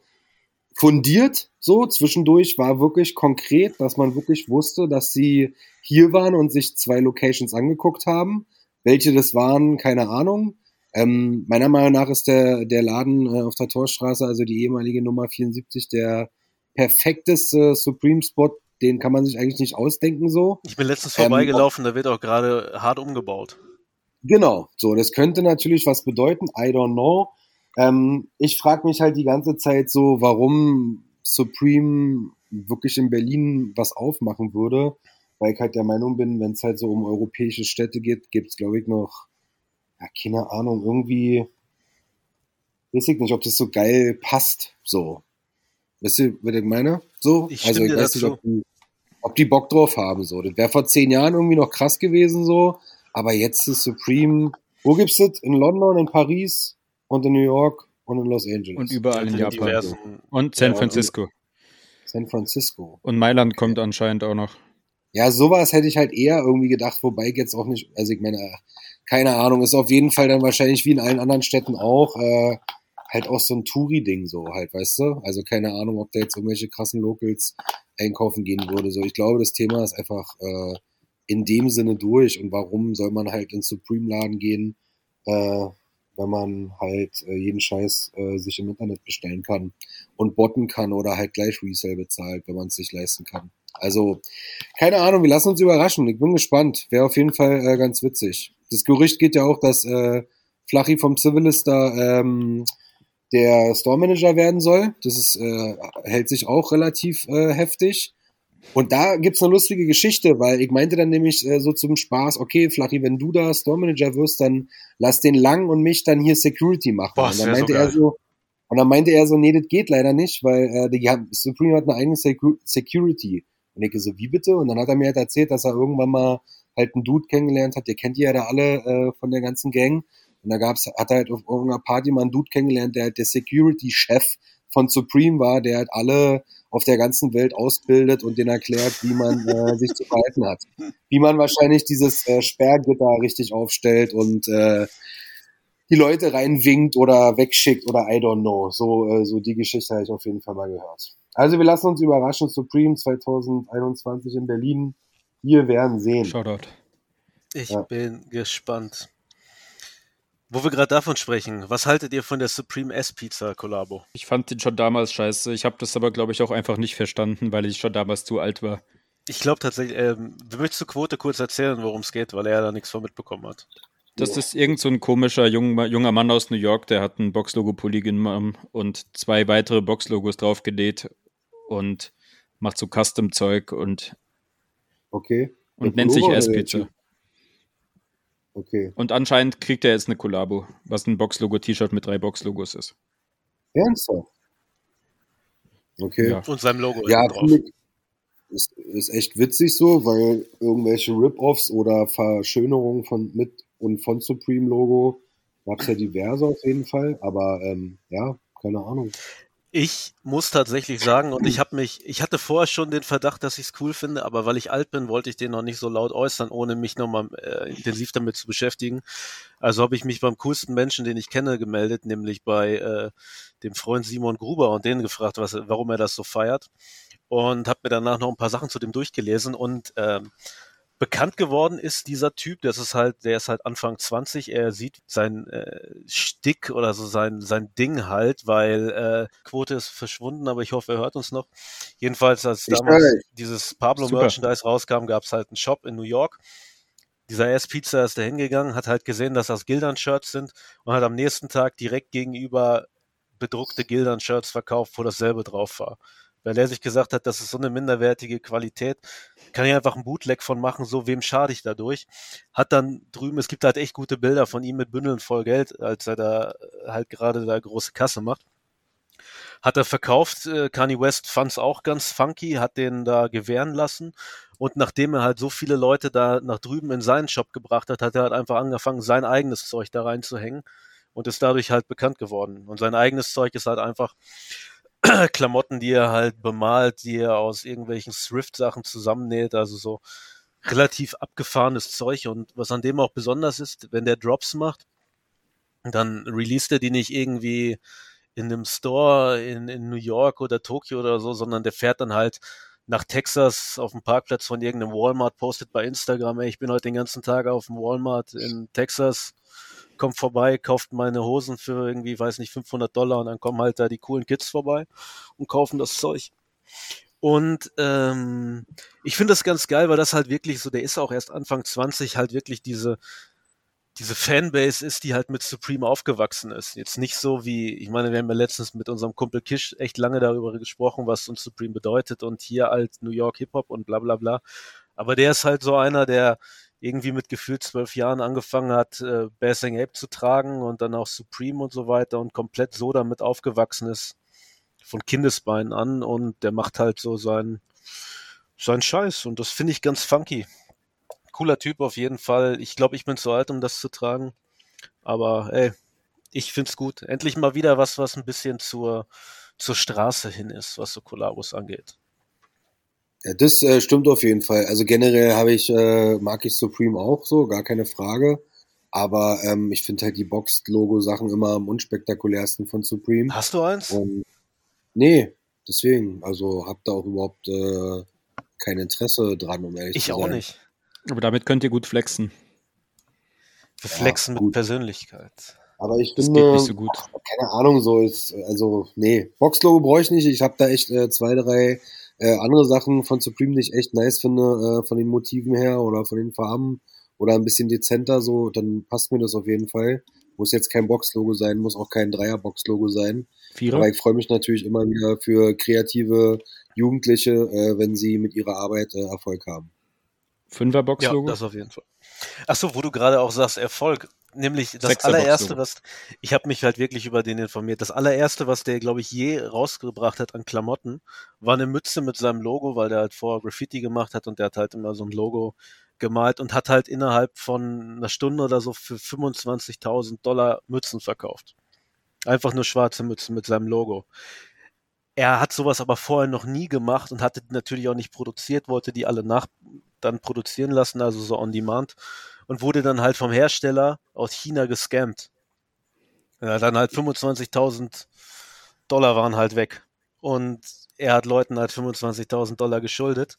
Speaker 4: fundiert. So zwischendurch war wirklich konkret, dass man wirklich wusste, dass sie hier waren und sich zwei Locations angeguckt haben. Welche das waren, keine Ahnung. Ähm, meiner Meinung nach ist der, der Laden äh, auf der Torstraße, also die ehemalige Nummer 74, der perfekteste Supreme-Spot. Den kann man sich eigentlich nicht ausdenken so.
Speaker 3: ich bin letztens
Speaker 4: Ähm,
Speaker 3: vorbeigelaufen, da wird auch gerade hart umgebaut.
Speaker 4: Genau, so, das könnte natürlich was bedeuten, I don't know. Ähm, ich frage mich halt die ganze Zeit so, warum Supreme wirklich in Berlin was aufmachen würde, weil ich halt der Meinung bin, wenn es halt so um europäische Städte geht, gibt's glaube ich, noch, ja, keine Ahnung, irgendwie, weiß ich nicht, ob das so geil passt, so. Weißt du, was ich meine? So,
Speaker 3: Ich
Speaker 4: also ich weiß nicht, ob die, ob die Bock drauf haben, so. Das wäre vor zehn Jahren irgendwie noch krass gewesen, so. Aber jetzt ist Supreme, wo gibt's das? In London, in Paris und in New York und in Los Angeles.
Speaker 2: Und überall in
Speaker 3: In
Speaker 2: Japan.
Speaker 3: diversen-
Speaker 2: Und San
Speaker 4: Ja,
Speaker 2: Francisco.
Speaker 4: San Francisco.
Speaker 2: Und Mailand kommt anscheinend auch noch.
Speaker 4: Ja, sowas hätte ich halt eher irgendwie gedacht, wobei ich jetzt auch nicht, also ich meine, keine Ahnung, ist auf jeden Fall dann wahrscheinlich wie in allen anderen Städten auch, äh, halt auch so ein Touri-Ding so halt, weißt du? Also keine Ahnung, ob da jetzt irgendwelche krassen Locals einkaufen gehen würde. So, ich glaube, das Thema ist einfach äh, in dem Sinne durch und warum soll man halt ins Supreme-Laden gehen, äh, wenn man halt äh, jeden Scheiß äh, sich im Internet bestellen kann und botten kann oder halt gleich Resale bezahlt, wenn man es sich leisten kann. Also, keine Ahnung, wir lassen uns überraschen. Ich bin gespannt. Wäre auf jeden Fall äh, ganz witzig. Das Gerücht geht ja auch, dass äh, Flachi vom Civilist da ähm, der Store Manager werden soll. Das ist, äh, hält sich auch relativ äh, heftig. Und da gibt's eine lustige Geschichte, weil ich meinte dann nämlich äh, so zum Spaß, okay, Flachi, wenn du da Store Manager wirst, dann lass den Lang und mich dann hier Security machen.
Speaker 3: Boah,
Speaker 4: und dann
Speaker 3: wär so
Speaker 4: meinte er so, und dann meinte er so, nee, das geht leider nicht, weil äh, die haben, Supreme hat eine eigene Secu Security. Und ich so, wie bitte? Und dann hat er mir halt erzählt, dass er irgendwann mal halt einen Dude kennengelernt hat, der kennt die ja da alle äh, von der ganzen Gang. Und da gab's, hat er halt auf irgendeiner Party mal einen Dude kennengelernt, der halt der Security-Chef von Supreme war, der halt alle auf der ganzen Welt ausbildet und denen erklärt, wie man äh, sich zu verhalten hat. Wie man wahrscheinlich dieses äh, Sperrgitter richtig aufstellt und äh, die Leute reinwinkt oder wegschickt oder I don't know. So, äh, so die Geschichte habe ich auf jeden Fall mal gehört. Also wir lassen uns überraschen. Supreme 2021 in Berlin. Wir werden sehen.
Speaker 2: Shoutout.
Speaker 3: Ich
Speaker 4: Ja.
Speaker 3: bin gespannt. Wo wir gerade davon sprechen, was haltet ihr von der Supreme S-Pizza Kollabo?
Speaker 2: Ich fand den schon damals scheiße. Ich habe das aber, glaube ich, auch einfach nicht verstanden, weil ich schon damals zu alt war.
Speaker 3: Ich glaube tatsächlich, ähm, wir möchtest du Quote kurz erzählen, worum es geht, weil er da nichts von mitbekommen hat.
Speaker 2: Das ist irgend so ein komischer junger, junger Mann aus New York, der hat ein Boxlogo-Pulli genommen und zwei weitere Boxlogos draufgelegt und macht so Custom-Zeug und,
Speaker 4: Okay.
Speaker 2: und nennt sich S-Pizza.
Speaker 4: Okay.
Speaker 2: Und anscheinend kriegt er jetzt eine Kollabo, was ein Boxlogo-T-Shirt mit drei Boxlogos ist.
Speaker 4: Ernsthaft? Okay.
Speaker 2: Ja.
Speaker 3: Und seinem Logo
Speaker 4: Ja,
Speaker 3: drauf.
Speaker 4: ist, ist echt witzig so, weil irgendwelche Rip-Offs oder Verschönerungen von mit und von Supreme Logo gab es ja diverse auf jeden Fall, aber ähm, ja, keine Ahnung.
Speaker 3: Ich muss tatsächlich sagen, und ich habe mich, ich hatte vorher schon den Verdacht, dass ich es cool finde, aber weil ich alt bin, wollte ich den noch nicht so laut äußern, ohne mich nochmal äh, intensiv damit zu beschäftigen. Also habe ich mich beim coolsten Menschen, den ich kenne, gemeldet, nämlich bei äh, dem Freund Simon Gruber und den gefragt, was, warum er das so feiert. Und habe mir danach noch ein paar Sachen zu dem durchgelesen und ähm, bekannt geworden ist dieser Typ, das ist halt, der ist halt Anfang 20, er sieht sein äh, Stick oder so sein, sein Ding halt, weil äh, Quote ist verschwunden, aber ich hoffe, er hört uns noch. Jedenfalls, als
Speaker 4: Ich
Speaker 3: damals dieses Pablo
Speaker 2: Super.
Speaker 3: Merchandise rauskam, gab es halt einen Shop in New York. Dieser S-Pizza ist da hingegangen, hat halt gesehen, dass das Gildern-Shirts sind und hat am nächsten Tag direkt gegenüber bedruckte Gildern-Shirts verkauft, wo dasselbe drauf war. Weil er sich gesagt hat, das ist so eine minderwertige Qualität, kann ich einfach einen Bootleg von machen, so wem schade ich dadurch. Hat dann drüben, es gibt halt echt gute Bilder von ihm mit Bündeln voll Geld, als er da äh, halt gerade da große Kasse macht. Hat er verkauft, äh, Kanye West fand's auch ganz funky, hat den da gewähren lassen. Und nachdem er halt so viele Leute da nach drüben in seinen Shop gebracht hat, hat er halt einfach angefangen, sein eigenes Zeug da reinzuhängen und ist dadurch halt bekannt geworden. Und sein eigenes Zeug ist halt einfach Klamotten, die er halt bemalt, die er aus irgendwelchen Thrift-Sachen zusammennäht, also so relativ abgefahrenes Zeug. Und was an dem auch besonders ist, wenn der Drops macht, dann released er die nicht irgendwie in einem Store in, in New York oder Tokio oder so, sondern der fährt dann halt nach Texas auf dem Parkplatz von irgendeinem Walmart, postet bei Instagram, ey, ich bin heute den ganzen Tag auf dem Walmart in Texas, kommt vorbei, kauft meine Hosen für irgendwie, weiß nicht, 500 Dollar und dann kommen halt da die coolen Kids vorbei und kaufen das Zeug. Und ähm, ich finde das ganz geil, weil das halt wirklich so, der ist auch erst Anfang 20, halt wirklich diese, diese Fanbase ist, die halt mit Supreme aufgewachsen ist. Jetzt nicht so wie, ich meine, wir haben ja letztens mit unserem Kumpel Kish echt lange darüber gesprochen, was uns Supreme bedeutet und hier halt New York Hip-Hop und bla bla bla. Aber der ist halt so einer, der irgendwie mit gefühlt zwölf Jahren angefangen hat, äh, Basing Ape zu tragen und dann auch Supreme und so weiter und komplett so damit aufgewachsen ist, von Kindesbeinen an und der macht halt so seinen, seinen Scheiß und das finde ich ganz funky. Cooler Typ auf jeden Fall. Ich glaube, ich bin zu alt, um das zu tragen. Aber ey, ich find's gut. Endlich mal wieder was, was ein bisschen zur, zur Straße hin ist, was so Kollabos angeht.
Speaker 4: Ja, das äh, stimmt auf jeden Fall. Also generell habe ich, äh, mag ich Supreme auch so, gar keine Frage. Aber ähm, ich finde halt die Box-Logo-Sachen immer am unspektakulärsten von Supreme.
Speaker 3: Hast du eins?
Speaker 4: Und nee, deswegen, also hab da auch überhaupt äh, kein Interesse dran, um ehrlich
Speaker 3: Ich
Speaker 4: zu
Speaker 3: auch
Speaker 4: sein.
Speaker 3: nicht.
Speaker 2: Aber damit könnt ihr gut flexen.
Speaker 3: Wir
Speaker 4: Ja,
Speaker 3: flexen mit
Speaker 4: gut.
Speaker 3: Persönlichkeit.
Speaker 4: Aber ich
Speaker 2: Das
Speaker 4: finde,
Speaker 2: geht nicht so gut.
Speaker 4: keine Ahnung, so ist, also, nee, Box-Logo brauche ich nicht. Ich habe da echt äh, zwei, drei äh, andere Sachen von Supreme, die ich echt nice finde, äh, von den Motiven her oder von den Farben oder ein bisschen dezenter, so, dann passt mir das auf jeden Fall. Muss jetzt kein Box-Logo sein, muss auch kein Dreier-Box-Logo sein.
Speaker 2: Vierer?
Speaker 4: Aber ich freue mich natürlich immer wieder für kreative Jugendliche, äh, wenn sie mit ihrer Arbeit äh, Erfolg haben.
Speaker 2: Fünfer
Speaker 3: Ja,
Speaker 2: Boxlogo?
Speaker 3: das auf jeden Fall. Ach so, wo du gerade auch sagst, Erfolg. Nämlich das
Speaker 2: Sechser
Speaker 3: allererste, was ich habe mich halt wirklich über den informiert. Das allererste, was der, glaube ich, je rausgebracht hat an Klamotten, war eine Mütze mit seinem Logo, weil der halt vorher Graffiti gemacht hat und der hat halt immer so ein Logo gemalt und hat halt innerhalb von einer Stunde oder so für 25.000 Dollar Mützen verkauft. Einfach nur schwarze Mützen mit seinem Logo. Er hat sowas aber vorher noch nie gemacht und hatte natürlich auch nicht produziert, wollte die alle nach dann produzieren lassen, also so on demand und wurde dann halt vom Hersteller aus China gescammt. Ja, dann halt 25.000 Dollar waren halt weg und er hat Leuten halt 25.000 Dollar geschuldet.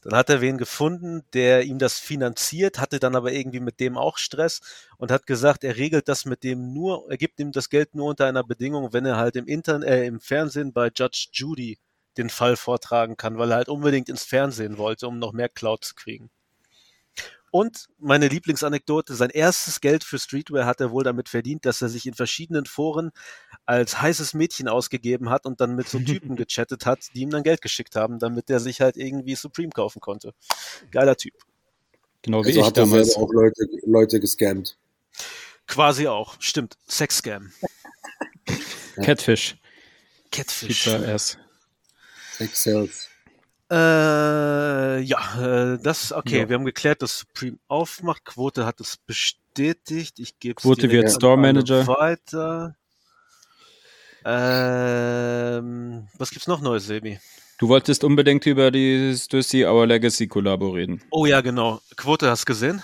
Speaker 3: Dann hat er wen gefunden, der ihm das finanziert, hatte dann aber irgendwie mit dem auch Stress und hat gesagt, er regelt das mit dem nur, er gibt ihm das Geld nur unter einer Bedingung, wenn er halt im Internet, äh, im Fernsehen bei Judge Judy den Fall vortragen kann, weil er halt unbedingt ins Fernsehen wollte, um noch mehr Cloud zu kriegen. Und meine Lieblingsanekdote, sein erstes Geld für Streetwear hat er wohl damit verdient, dass er sich in verschiedenen Foren als heißes Mädchen ausgegeben hat und dann mit so Typen gechattet hat, die ihm dann Geld geschickt haben, damit er sich halt irgendwie Supreme kaufen konnte. Geiler Typ.
Speaker 2: Genau wie
Speaker 4: Also
Speaker 2: ich
Speaker 4: hat er
Speaker 2: damals.
Speaker 4: selber auch Leute, Leute gescammt.
Speaker 3: Quasi auch, stimmt. Sex-Scam.
Speaker 2: Catfish.
Speaker 3: Catfish.
Speaker 2: Feature S.
Speaker 4: Sex Sales.
Speaker 3: Äh, ja, äh, das, okay,
Speaker 2: Ja.
Speaker 3: wir haben geklärt, dass Supreme aufmacht. Quote hat es bestätigt. Ich gebe
Speaker 2: Quote wird Store Manager.
Speaker 3: weiter. Ähm, was gibt's noch Neues, Sebi?
Speaker 2: Du wolltest unbedingt über die Stussy Our Legacy Kollabo reden.
Speaker 3: Oh ja, genau. Quote hast du gesehen?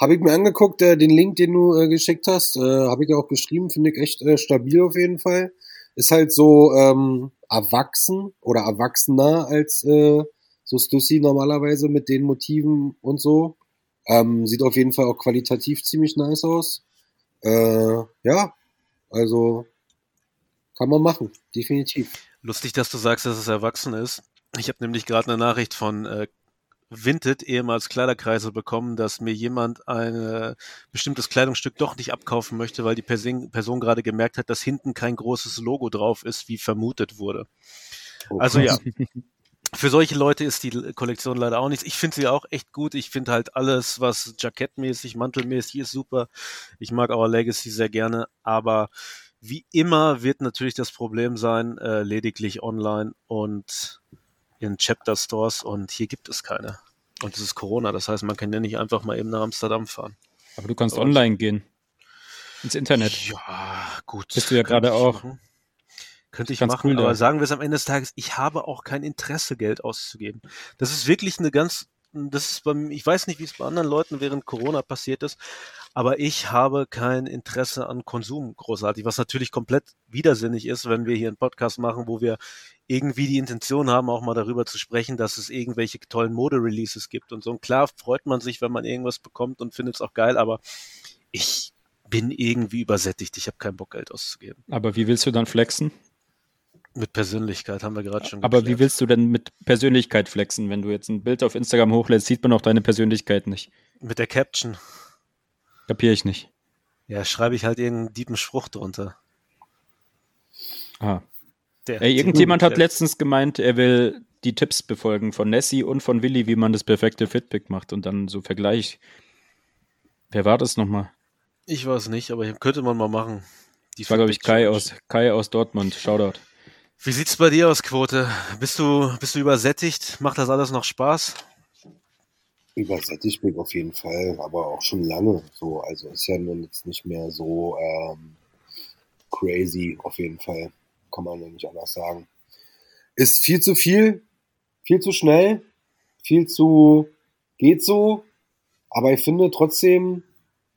Speaker 4: Habe ich mir angeguckt, äh, den Link, den du äh, geschickt hast, äh, habe ich ja auch geschrieben, finde ich echt äh, stabil auf jeden Fall. Ist halt so ähm, erwachsen oder erwachsener als äh, so Stussy normalerweise mit den Motiven und so. Ähm, sieht auf jeden Fall auch qualitativ ziemlich nice aus. Äh, ja, also kann man machen, definitiv.
Speaker 3: Lustig, dass du sagst, dass es erwachsen ist. Ich habe nämlich gerade eine Nachricht von äh, Vinted, ehemals Kleiderkreise, bekommen, dass mir jemand ein äh, bestimmtes Kleidungsstück doch nicht abkaufen möchte, weil die Person, Person gerade gemerkt hat, dass hinten kein großes Logo drauf ist, wie vermutet wurde.
Speaker 4: Oh,
Speaker 3: Also ja. Für solche Leute ist die Kollektion leider auch nichts. Ich finde sie auch echt gut. Ich finde halt alles, was jackettmäßig, mantelmäßig ist, super. Ich mag Our Legacy sehr gerne, aber wie immer wird natürlich das Problem sein, äh, lediglich online und in Chapter Stores und hier gibt es keine. Und es ist Corona, das heißt, man kann ja nicht einfach mal eben nach Amsterdam fahren.
Speaker 2: Aber du kannst
Speaker 3: Und-
Speaker 2: online gehen. Ins Internet.
Speaker 3: Ja, gut.
Speaker 2: Bist du ja gerade auch.
Speaker 3: machen. Könnte ich
Speaker 2: Ganz
Speaker 3: machen,
Speaker 2: cool
Speaker 3: aber sagen wir es am Ende des Tages, ich habe auch kein Interesse, Geld auszugeben. Das ist wirklich eine ganz, das ist beim, ich weiß nicht, wie es bei anderen Leuten während Corona passiert ist, aber ich habe kein Interesse an Konsum großartig, was natürlich komplett widersinnig ist, wenn wir hier einen Podcast machen, wo wir irgendwie die Intention haben, auch mal darüber zu sprechen, dass es irgendwelche tollen Mode-Releases gibt und so. Und klar freut man sich, wenn man irgendwas bekommt und findet es auch geil, aber ich bin irgendwie übersättigt. Ich habe keinen Bock, Geld auszugeben.
Speaker 2: Aber wie willst du dann flexen?
Speaker 3: Mit Persönlichkeit haben wir gerade schon
Speaker 2: Aber wie willst du denn mit Persönlichkeit flexen? Wenn du jetzt ein Bild auf Instagram hochlädst, sieht man auch deine Persönlichkeit nicht.
Speaker 3: Mit der Caption.
Speaker 2: Kapiere ich nicht.
Speaker 3: Ja, schreibe ich halt irgendeinen dieben Spruch drunter.
Speaker 2: Ah.
Speaker 3: Der
Speaker 2: Ey, irgendjemand hat letztens gemeint, er will die Tipps befolgen von Nessie und von Willi, wie man das perfekte Fitpick macht und dann so Vergleich. Wer war das nochmal?
Speaker 3: Ich weiß nicht, aber könnte man mal machen. Die
Speaker 2: Das war, glaube ich, Kai aus, Kai aus Dortmund. Shoutout.
Speaker 3: Wie sieht's bei dir aus, Quote? Bist du, bist du übersättigt? Macht das alles noch Spaß?
Speaker 4: Übersättigt bin ich auf jeden Fall, aber auch schon lange so. Also ist ja nun jetzt nicht mehr so ähm, crazy auf jeden Fall. Kann man ja nicht anders sagen. Ist viel zu viel, viel zu schnell, viel zu geht so. Aber ich finde trotzdem,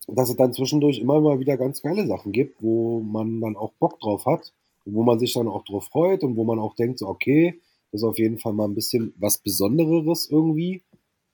Speaker 4: dass es dann zwischendurch immer mal wieder ganz geile Sachen gibt, wo man dann auch Bock drauf hat wo man sich dann auch drauf freut und wo man auch denkt, so, okay, das ist auf jeden Fall mal ein bisschen was Besondereres irgendwie.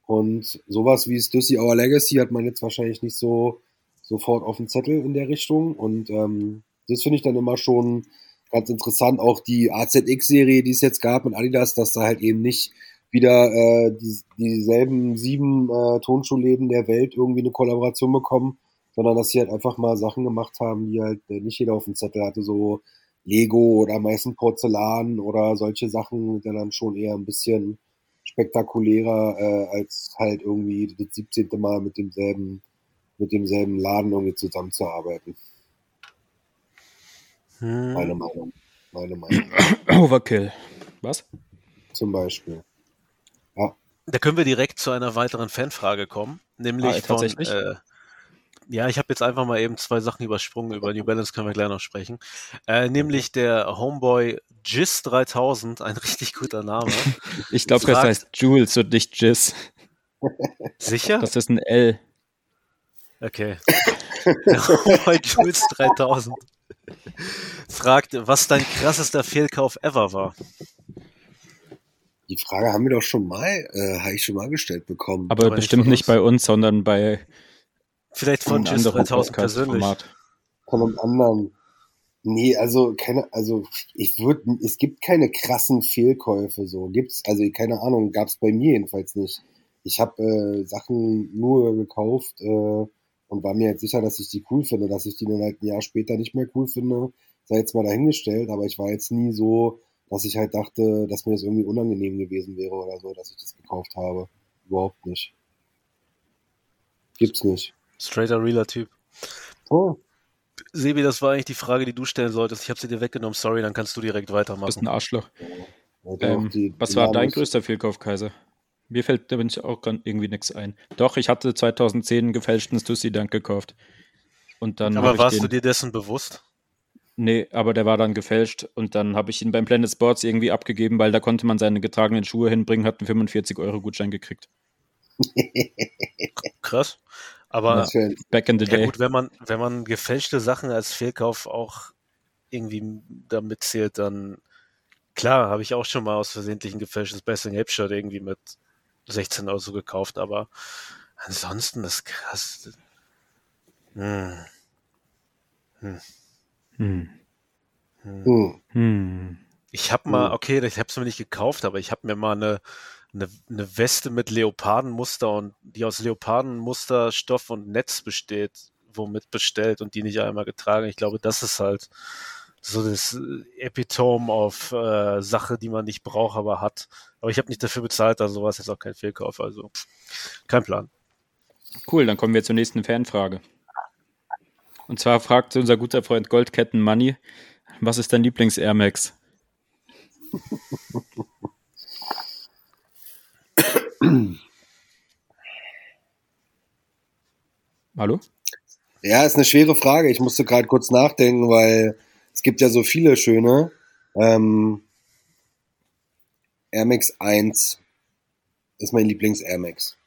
Speaker 4: Und sowas wie Stussy Our Legacy hat man jetzt wahrscheinlich nicht so sofort auf dem Zettel in der Richtung. Und ähm, das finde ich dann immer schon ganz interessant. Auch die AZX-Serie, die es jetzt gab mit Adidas, dass da halt eben nicht wieder äh, die, dieselben sieben äh, Tonschuhläden der Welt irgendwie eine Kollaboration bekommen, sondern dass sie halt einfach mal Sachen gemacht haben, die halt äh, nicht jeder auf dem Zettel hatte, so Lego oder meistens Porzellan oder solche Sachen, die dann schon eher ein bisschen spektakulärer äh, als halt irgendwie das 17. Mal mit demselben mit demselben Laden irgendwie zusammenzuarbeiten.
Speaker 3: Hm.
Speaker 4: Meine Meinung. Meine Meinung.
Speaker 2: Overkill. Was?
Speaker 4: Zum Beispiel.
Speaker 3: Da können wir direkt zu einer weiteren Fanfrage kommen, nämlich
Speaker 2: Ah,
Speaker 3: von.
Speaker 2: tatsächlich?
Speaker 3: Äh, ja, ich habe jetzt einfach mal eben zwei Sachen übersprungen. Über New Balance können wir gleich noch sprechen. Äh, nämlich der Homeboy Jizz 3000, ein richtig guter Name.
Speaker 2: Ich glaube, das heißt Jules und nicht Jizz.
Speaker 3: Sicher?
Speaker 2: Das ist ein L.
Speaker 3: Okay. Der Homeboy Jules 3000 fragt, was dein krassester Fehlkauf ever war.
Speaker 4: Die Frage haben wir doch schon mal, äh, habe ich schon mal gestellt bekommen.
Speaker 2: Aber,
Speaker 3: Aber nicht
Speaker 2: bestimmt nicht
Speaker 3: uns.
Speaker 2: bei uns, sondern bei
Speaker 3: Vielleicht von
Speaker 2: anderen
Speaker 3: 3000 persönlich.
Speaker 4: Von einem anderen. Nee, also keine, also ich würde, es gibt keine krassen Fehlkäufe so. Gibt's, also keine Ahnung, gab's bei mir jedenfalls nicht. ich habe äh, Sachen nur gekauft äh, und war mir jetzt sicher, dass ich die cool finde, dass ich die dann halt ein Jahr später nicht mehr cool finde, sei jetzt mal dahingestellt, aber ich war jetzt nie so, dass ich halt dachte, dass mir das irgendwie unangenehm gewesen wäre oder so, dass ich das gekauft habe. Überhaupt nicht. Gibt's nicht.
Speaker 3: Straighter, realer Typ.
Speaker 4: Oh.
Speaker 3: Sebi, das war eigentlich die Frage, die du stellen solltest. Ich habe sie dir weggenommen. Sorry, dann kannst du direkt
Speaker 2: Du bist
Speaker 3: weitermachen.
Speaker 2: ein Arschloch.
Speaker 4: Hätte
Speaker 2: Ähm,
Speaker 4: die-
Speaker 2: was
Speaker 4: die
Speaker 2: war dein größter Fehlkauf, Kaiser? Mir fällt da bin ich auch irgendwie nichts ein. Doch, ich hatte 2010 einen gefälschten Stussy Dank gekauft. Und dann
Speaker 3: Aber warst
Speaker 2: den,
Speaker 3: du dir dessen bewusst?
Speaker 2: Nee, aber der war dann gefälscht und dann habe ich ihn beim Planet Sports irgendwie abgegeben, weil da konnte man seine getragenen Schuhe hinbringen, hat einen 45 Euro Gutschein gekriegt.
Speaker 3: Krass. Aber
Speaker 4: ein-
Speaker 2: Back in the
Speaker 3: ja
Speaker 2: day.
Speaker 3: gut, wenn man, wenn man gefälschte Sachen als Fehlkauf auch irgendwie damit zählt, dann klar, habe ich auch schon mal aus versehentlich ein gefälschtes Bessing Shirt irgendwie mit 16 Euro so gekauft, aber ansonsten das ist krass. Hm.
Speaker 2: Hm.
Speaker 4: Hm.
Speaker 2: Hm.
Speaker 3: Ich habe mal,
Speaker 4: Hm.
Speaker 3: okay, ich habe es mir nicht gekauft, aber ich habe mir mal eine, eine, eine Weste mit Leopardenmuster und die aus Leopardenmuster, Stoff und Netz besteht, womit bestellt und die nicht einmal getragen. Ich glaube, das ist halt so das äh, Epitome auf äh, Sache, die man nicht braucht, aber hat. Aber ich habe nicht dafür bezahlt, also war es jetzt auch kein Fehlkauf, also kein Plan.
Speaker 2: Cool, dann kommen wir zur nächsten Fanfrage. Und zwar fragt unser guter Freund Goldketten Money, was ist dein Lieblings-Air Max? Hallo?
Speaker 4: Ja, ist eine schwere Frage. Ich musste gerade kurz nachdenken, weil es gibt ja so viele schöne. Ähm, Air Max 1 ist mein Lieblings Air Max.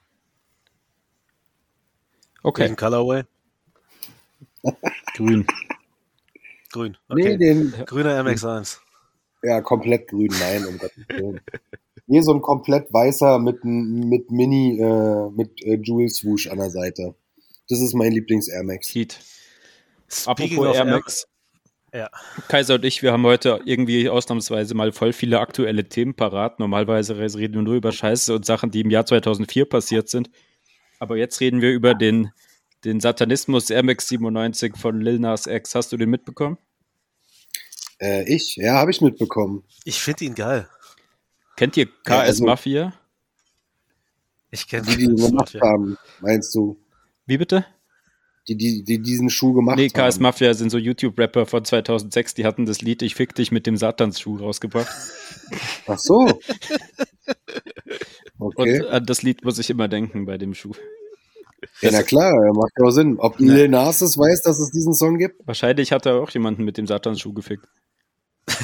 Speaker 2: Okay,
Speaker 3: Welchen Colorway?
Speaker 2: grün.
Speaker 3: Grün.
Speaker 4: Nee,
Speaker 3: Okay.
Speaker 4: den,
Speaker 3: Grüner MX1.
Speaker 4: ja, komplett grün, nein, um Gottes Willen. Nee, so ein komplett weißer mit, mit Mini, äh, mit äh, Jewel Swoosh an der Seite. Das ist mein Lieblings Air Max.
Speaker 2: Heat. Apropos Air- Max.
Speaker 3: Ja.
Speaker 2: Kaiser und ich, wir haben heute irgendwie ausnahmsweise mal voll viele aktuelle Themen parat. Normalerweise reden wir nur über Scheiße und Sachen, die im Jahr 2004 passiert sind. Aber jetzt reden wir über den, den Satanismus Air Max 97 von Lil Nas X. Hast du den mitbekommen?
Speaker 4: Äh, ich? Ja, habe ich mitbekommen.
Speaker 3: Ich finde ihn geil.
Speaker 2: Kennt ihr KS
Speaker 4: Ja, also-
Speaker 2: Mafia?
Speaker 3: Ich kenne
Speaker 4: Die, die ihn gemacht haben, meinst du?
Speaker 2: Wie bitte?
Speaker 4: Die, die, die diesen Schuh gemacht
Speaker 2: Nee, KS
Speaker 4: haben.
Speaker 2: Mafia sind so YouTube-Rapper von 2006, die hatten das Lied Ich fick dich mit dem Satansschuh rausgebracht.
Speaker 4: Ach so.
Speaker 2: Und
Speaker 4: Okay.
Speaker 2: an das Lied muss ich immer denken bei dem Schuh.
Speaker 4: Ja, na klar, ja, macht ja auch Sinn. Ob
Speaker 2: Ja.
Speaker 4: Lil Nas es weiß, dass es diesen Song gibt?
Speaker 2: Wahrscheinlich hat er auch jemanden mit dem Satansschuh gefickt.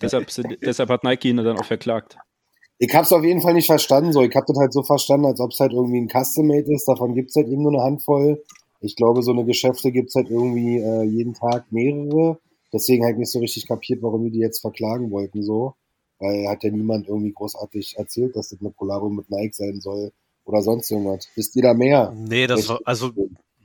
Speaker 2: deshalb, sind, deshalb hat Nike ihn dann auch verklagt.
Speaker 4: Ich hab's auf jeden Fall nicht verstanden. So, ich hab das halt so verstanden, als ob es halt irgendwie ein Custom-Made ist. Davon gibt's halt eben nur eine Handvoll. Ich glaube, so eine Geschäfte gibt's halt irgendwie äh, jeden Tag mehrere. Deswegen halt nicht so richtig kapiert, warum die die jetzt verklagen wollten so. Weil hat ja niemand irgendwie großartig erzählt, dass das eine Collabo mit Nike sein soll oder sonst irgendwas. Wisst ihr da mehr?
Speaker 3: Nee, das war, also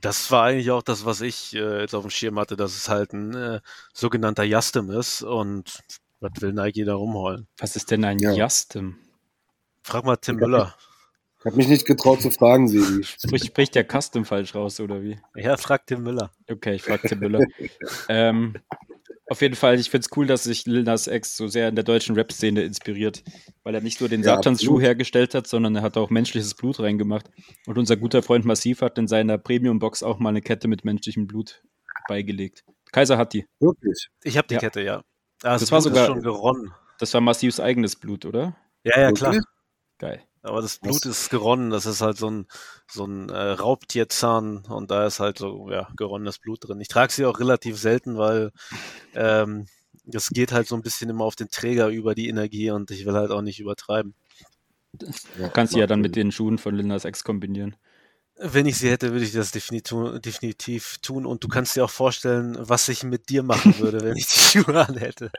Speaker 3: das war eigentlich auch das, was ich äh, jetzt auf dem Schirm hatte, dass es halt ein äh, sogenannter Justem ist und was will Nike da rumholen?
Speaker 2: Was ist denn ein
Speaker 4: Ja.
Speaker 2: Justem?
Speaker 3: Frag mal Tim
Speaker 4: Ich
Speaker 3: Müller.
Speaker 4: Ich hab mich nicht getraut zu fragen, Sebi.
Speaker 2: Sprich, spricht der Custom falsch raus, oder wie?
Speaker 3: Ja, frag Tim Müller.
Speaker 2: Okay, ich frage Tim Müller. ähm, auf jeden Fall, ich finde es cool, dass sich Lil Nas X so sehr in der deutschen Rap-Szene inspiriert, weil er nicht nur den
Speaker 4: Ja,
Speaker 2: Satansschuh hergestellt hat, sondern er hat auch menschliches Blut reingemacht. Und unser guter Freund Massiv hat in seiner Premium-Box auch mal eine Kette mit menschlichem Blut beigelegt. Kaiser hat die.
Speaker 4: Wirklich.
Speaker 3: Ich habe die
Speaker 2: Ja.
Speaker 3: Kette, ja. Ah,
Speaker 2: Das war
Speaker 3: Blut
Speaker 2: sogar-
Speaker 3: ist schon geronnen.
Speaker 2: Das war Massivs eigenes Blut, oder?
Speaker 3: Ja, ja, klar.
Speaker 2: Geil.
Speaker 3: Aber das Blut ist geronnen. Das ist halt so ein, so ein äh, Raubtierzahn und da ist halt so ja, geronnenes Blut drin. Ich trage sie auch relativ selten, weil ähm, das geht halt so ein bisschen immer auf den Träger über die Energie und ich will halt auch nicht übertreiben.
Speaker 4: Ja,
Speaker 2: Du kannst sie ja dann mit den Schuhen von Lil Nas X kombinieren.
Speaker 3: Wenn ich sie hätte, würde ich das definitiv, definitiv tun und du kannst dir auch vorstellen, was ich mit dir machen würde, wenn ich die Schuhe anhätte.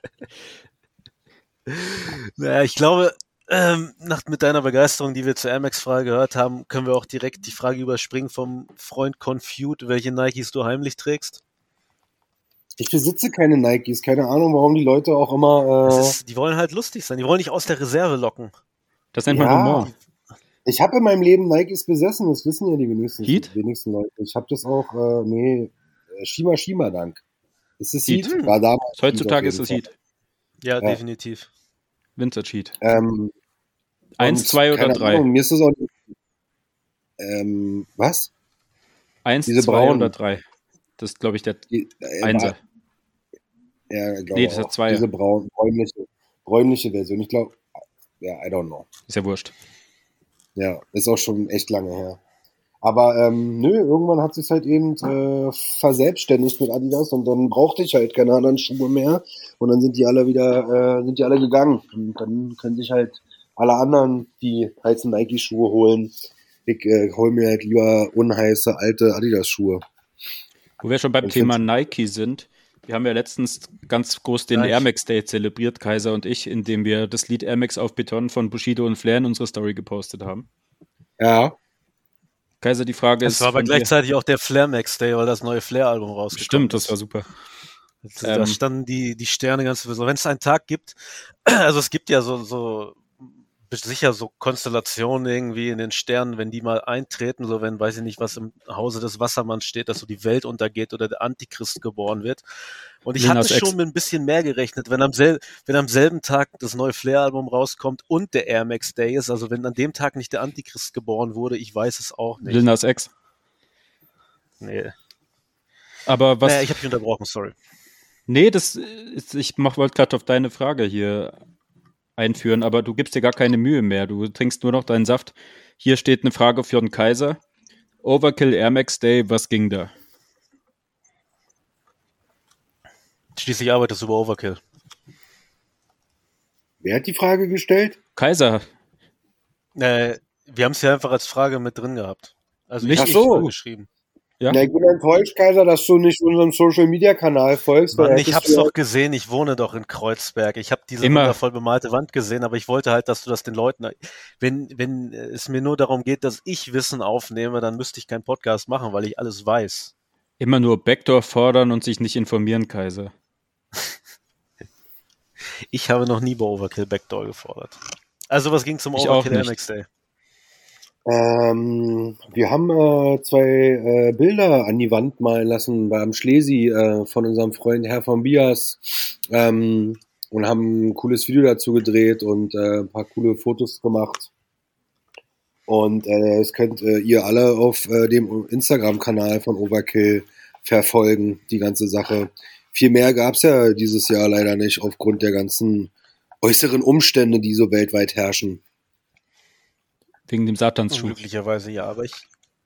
Speaker 3: naja, ich glaube, ähm, nach, mit deiner Begeisterung, die wir zur Air Max-Frage gehört haben, können wir auch direkt die Frage überspringen vom Freund Confute, welche Nikes du heimlich trägst.
Speaker 4: Ich besitze keine Nikes, keine Ahnung, warum die Leute auch immer. Äh,
Speaker 3: ist, die wollen halt lustig sein, die wollen dich aus der Reserve locken.
Speaker 2: Das nennt man
Speaker 4: Ja.
Speaker 2: Humor.
Speaker 4: Ich habe in meinem Leben Nikes besessen, das wissen ja die wenigsten,
Speaker 2: Heat?
Speaker 4: wenigsten Leute. Ich habe das auch, äh, nee, äh, Shima Shima Dank. Ist es
Speaker 2: Heat.
Speaker 4: Heat? War damals
Speaker 2: Heutzutage
Speaker 4: Heat
Speaker 2: ist es Heat.
Speaker 3: Ja,
Speaker 4: Ja.
Speaker 3: definitiv.
Speaker 2: Vintage Heat.
Speaker 4: Ähm,
Speaker 2: Eins, zwei oder
Speaker 4: keine
Speaker 2: drei?
Speaker 4: Ahnung, mir ist das auch nicht, ähm, was?
Speaker 2: Eins,
Speaker 4: Diese
Speaker 2: zwei
Speaker 4: braunen.
Speaker 2: oder drei. Das ist, glaube ich, der
Speaker 4: Die, äh,
Speaker 2: Einser.
Speaker 4: Ja, glaube
Speaker 2: Nee, das hat
Speaker 4: auch.
Speaker 2: Zweier.
Speaker 4: Diese braun, bräunliche, bräunliche Version. Ich glaube, ja, I don't know.
Speaker 2: Ist ja wurscht.
Speaker 4: Ja, ist auch schon echt lange her. Aber ähm, nö, irgendwann hat sich halt eben äh, verselbstständigt mit Adidas und dann brauchte ich halt keine anderen Schuhe mehr und dann sind die alle wieder, äh, sind die alle gegangen und dann können sich halt alle anderen die heißen Nike-Schuhe holen. Ich äh, hol mir halt lieber unheiße alte Adidas-Schuhe.
Speaker 2: Wo wir schon beim
Speaker 4: Ich
Speaker 2: Thema Nike sind. Wir haben ja letztens ganz groß den. Air Max Day zelebriert, Kaiser und ich, indem wir das Lied Air Max auf Beton von Bushido und Flair in unsere Story gepostet haben.
Speaker 4: Ja,
Speaker 2: Kaiser, die Frage ist.
Speaker 3: Das war aber gleichzeitig auch der Flair Max Day, weil das neue Flair-Album rausgekommen
Speaker 2: Stimmt, das war super.
Speaker 3: Da
Speaker 2: Ähm,
Speaker 3: standen die, die Sterne ganz so. Wenn es einen Tag gibt, also es gibt ja so, so sicher so Konstellationen irgendwie in den Sternen, wenn die mal eintreten, so wenn, weiß ich nicht, was im Hause des Wassermanns steht, dass so die Welt untergeht oder der Antichrist geboren wird. Und ich
Speaker 2: Lil
Speaker 3: hatte schon mit ein bisschen mehr gerechnet, wenn am, sel wenn am selben Tag das neue Flair-Album rauskommt und der Air Max Day ist, also wenn an dem Tag nicht der Antichrist geboren wurde, ich weiß es auch nicht.
Speaker 2: Lil Nas X.
Speaker 3: nee.
Speaker 2: Aber was.
Speaker 3: Naja, ich habe dich unterbrochen, sorry.
Speaker 2: nee, das ist, ich mach- wollte gerade auf deine Frage hier einführen, aber du gibst dir gar keine Mühe mehr. Du trinkst nur noch deinen Saft. Hier steht eine Frage für den Kaiser. Overkill Air Max Day, was ging da?
Speaker 3: Schließlich arbeitest du über Overkill.
Speaker 4: wer hat die Frage gestellt?
Speaker 2: Kaiser,
Speaker 3: Äh, wir haben es ja einfach als Frage mit drin gehabt. Also
Speaker 2: Nicht
Speaker 3: ich,
Speaker 4: so.
Speaker 3: geschrieben.
Speaker 2: Ja?
Speaker 4: Na, ich bin enttäuscht, Kaiser, dass du nicht unserem Social-Media-Kanal folgst. weil
Speaker 3: Mann, ich hab's doch gesehen, ich wohne doch in Kreuzberg. Ich habe diese
Speaker 2: Immer.
Speaker 3: wundervoll bemalte Wand gesehen, aber ich wollte halt, dass du das den Leuten, wenn, wenn es mir nur darum geht, dass ich Wissen aufnehme, dann müsste ich keinen Podcast machen, weil ich alles weiß.
Speaker 2: immer nur Backdoor fordern und sich nicht informieren, Kaiser.
Speaker 3: Ich habe noch nie bei Overkill Backdoor gefordert. Also was ging zum
Speaker 2: Ich auch
Speaker 3: Overkill
Speaker 2: nicht.
Speaker 3: MX Day?
Speaker 4: Ähm, wir haben äh, zwei äh, Bilder an die Wand malen lassen beim Schlesi äh, von unserem Freund Herr von Bias ähm, und haben ein cooles Video dazu gedreht und äh, ein paar coole Fotos gemacht. Und äh, das könnt äh, ihr alle auf dem Instagram-Kanal von Overkill verfolgen, die ganze Sache. Viel mehr gab's ja dieses Jahr leider nicht aufgrund der ganzen äußeren Umstände, die so weltweit herrschen.
Speaker 2: Wegen dem Satansschuh.
Speaker 3: Unglücklicherweise ja, aber ich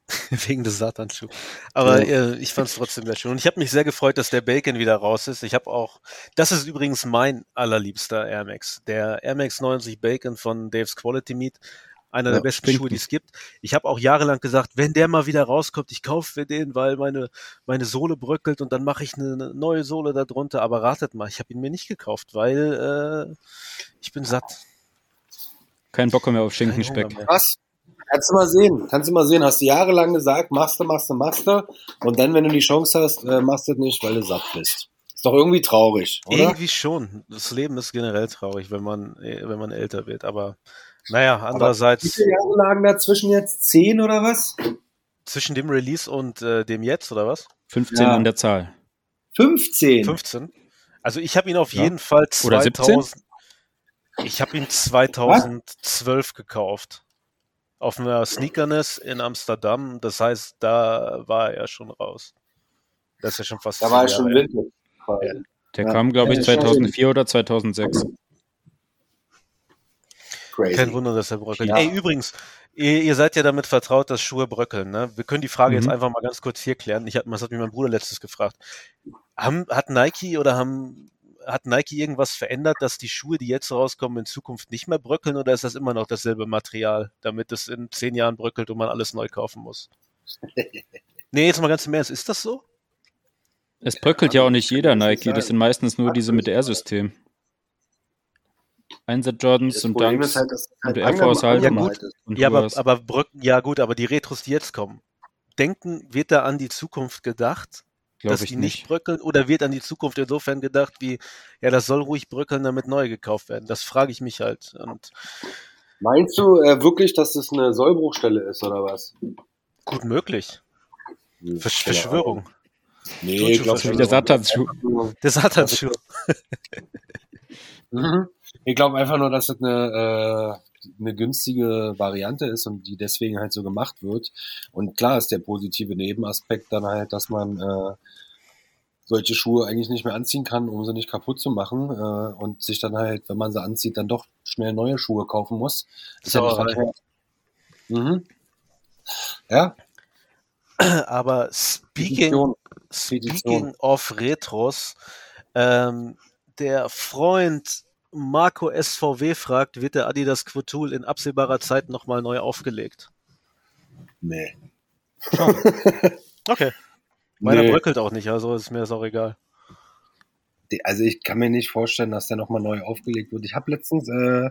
Speaker 3: wegen des Satanschuhs. Aber äh, ich fand es trotzdem sehr schön. Und ich habe mich sehr gefreut, dass der Bacon wieder raus ist. Ich habe auch, das ist übrigens mein allerliebster Air Max. Der Air Max 90 Bacon von Dave's Quality Meat. Einer
Speaker 4: Ja,
Speaker 3: der besten Schuhe, die es gibt. Ich habe auch jahrelang gesagt, wenn der mal wieder rauskommt, ich kaufe mir den, weil meine, meine Sohle bröckelt und dann mache ich eine, eine neue Sohle darunter. Aber ratet mal, ich habe ihn mir nicht gekauft, weil äh, ich bin satt.
Speaker 2: Kein Bock mehr auf Schinkenspeck.
Speaker 4: Krass. Kannst du mal sehen. Kannst du mal sehen. Hast du jahrelang gesagt, machst du, machst du, machst du. Und dann, wenn du die Chance hast, äh, machst du es nicht, weil du satt bist. Ist doch irgendwie traurig, oder?
Speaker 3: Irgendwie schon. Das Leben ist generell traurig, wenn man, äh, wenn man älter wird. Aber naja, andererseits
Speaker 4: Wie viele Jahre lagen dazwischen jetzt? Zehn oder was?
Speaker 3: zwischen dem Release und äh, dem jetzt, oder was?
Speaker 2: 15
Speaker 4: Ja.
Speaker 2: an der Zahl.
Speaker 4: 15.
Speaker 3: 15? Also ich habe ihn auf
Speaker 2: Ja.
Speaker 3: jeden Fall
Speaker 2: Oder
Speaker 3: 2000. Ich habe ihn 2012 gekauft. Auf einer Sneakerness in Amsterdam. Das heißt, da war er schon raus. Das ist ja schon fast
Speaker 4: Da war ich schon. Winter. quasi.
Speaker 2: Der
Speaker 4: Ja.
Speaker 2: kam, glaube ich,
Speaker 4: Ja, schon.
Speaker 2: 2004 oder 2006.
Speaker 4: Crazy.
Speaker 3: Kein Wunder, dass er bröckelt.
Speaker 4: Ja.
Speaker 3: Ey, übrigens, ihr, ihr seid ja damit vertraut, dass Schuhe bröckeln. Ne? Wir können die Frage
Speaker 2: Mhm.
Speaker 3: jetzt einfach mal ganz kurz hier klären. Ich hatte, das hat mich mein Bruder letztes gefragt. Haben, hat Nike oder haben, hat Nike irgendwas verändert, dass die Schuhe, die jetzt rauskommen, in Zukunft nicht mehr bröckeln oder ist das immer noch dasselbe Material, damit es in zehn Jahren bröckelt und man alles neu kaufen muss? nee, jetzt mal ganz im Ernst, ist das so?
Speaker 2: Es bröckelt ja auch nicht jeder Nike. Das sind meistens nur diese mit R-System. Einser Jordans
Speaker 4: Das
Speaker 2: und Dunks
Speaker 4: ist halt, dass es
Speaker 2: und
Speaker 4: halt
Speaker 2: Air Force halt
Speaker 4: angemalt ist.
Speaker 2: und
Speaker 3: Ja, aber, aber bröcken, ja gut, aber die Retros, die jetzt kommen, denken, wird da an die Zukunft gedacht?
Speaker 2: Glaube
Speaker 3: dass
Speaker 2: ich
Speaker 3: die nicht
Speaker 2: nicht.
Speaker 3: bröckeln oder wird an die Zukunft insofern gedacht wie, ja, das soll ruhig bröckeln, damit neue gekauft werden? Das frage ich mich halt. Und
Speaker 4: Meinst du äh, wirklich, dass das eine Sollbruchstelle ist oder was?
Speaker 3: Gut möglich.
Speaker 4: Hm,
Speaker 3: Versch
Speaker 4: keine
Speaker 3: Verschwörung.
Speaker 4: Nee, ich glaube
Speaker 2: wieder Satansschuh.
Speaker 3: Der Satansschuh.
Speaker 4: Mhm. Ich glaube einfach nur, dass das eine, äh, eine günstige Variante ist und die deswegen halt so gemacht wird. Und klar ist der positive Nebenaspekt dann halt, dass man äh, solche Schuhe eigentlich nicht mehr anziehen kann, um sie nicht kaputt zu machen äh, und sich dann halt, wenn man sie anzieht, dann doch schnell neue Schuhe kaufen muss. Ist ja nicht verkehrt. Mhm. Ja,
Speaker 3: Aber speaking,
Speaker 4: Petition.
Speaker 3: speaking of Retros, ähm, der Freund Marco SVW fragt, wird der Adidas Quotul in absehbarer Zeit nochmal neu aufgelegt?
Speaker 4: Nee.
Speaker 3: Okay. Meiner
Speaker 4: Nee.
Speaker 3: bröckelt auch nicht, also ist mir das auch egal.
Speaker 4: Also ich kann mir nicht vorstellen, dass der nochmal neu aufgelegt wird. Ich habe letztens äh,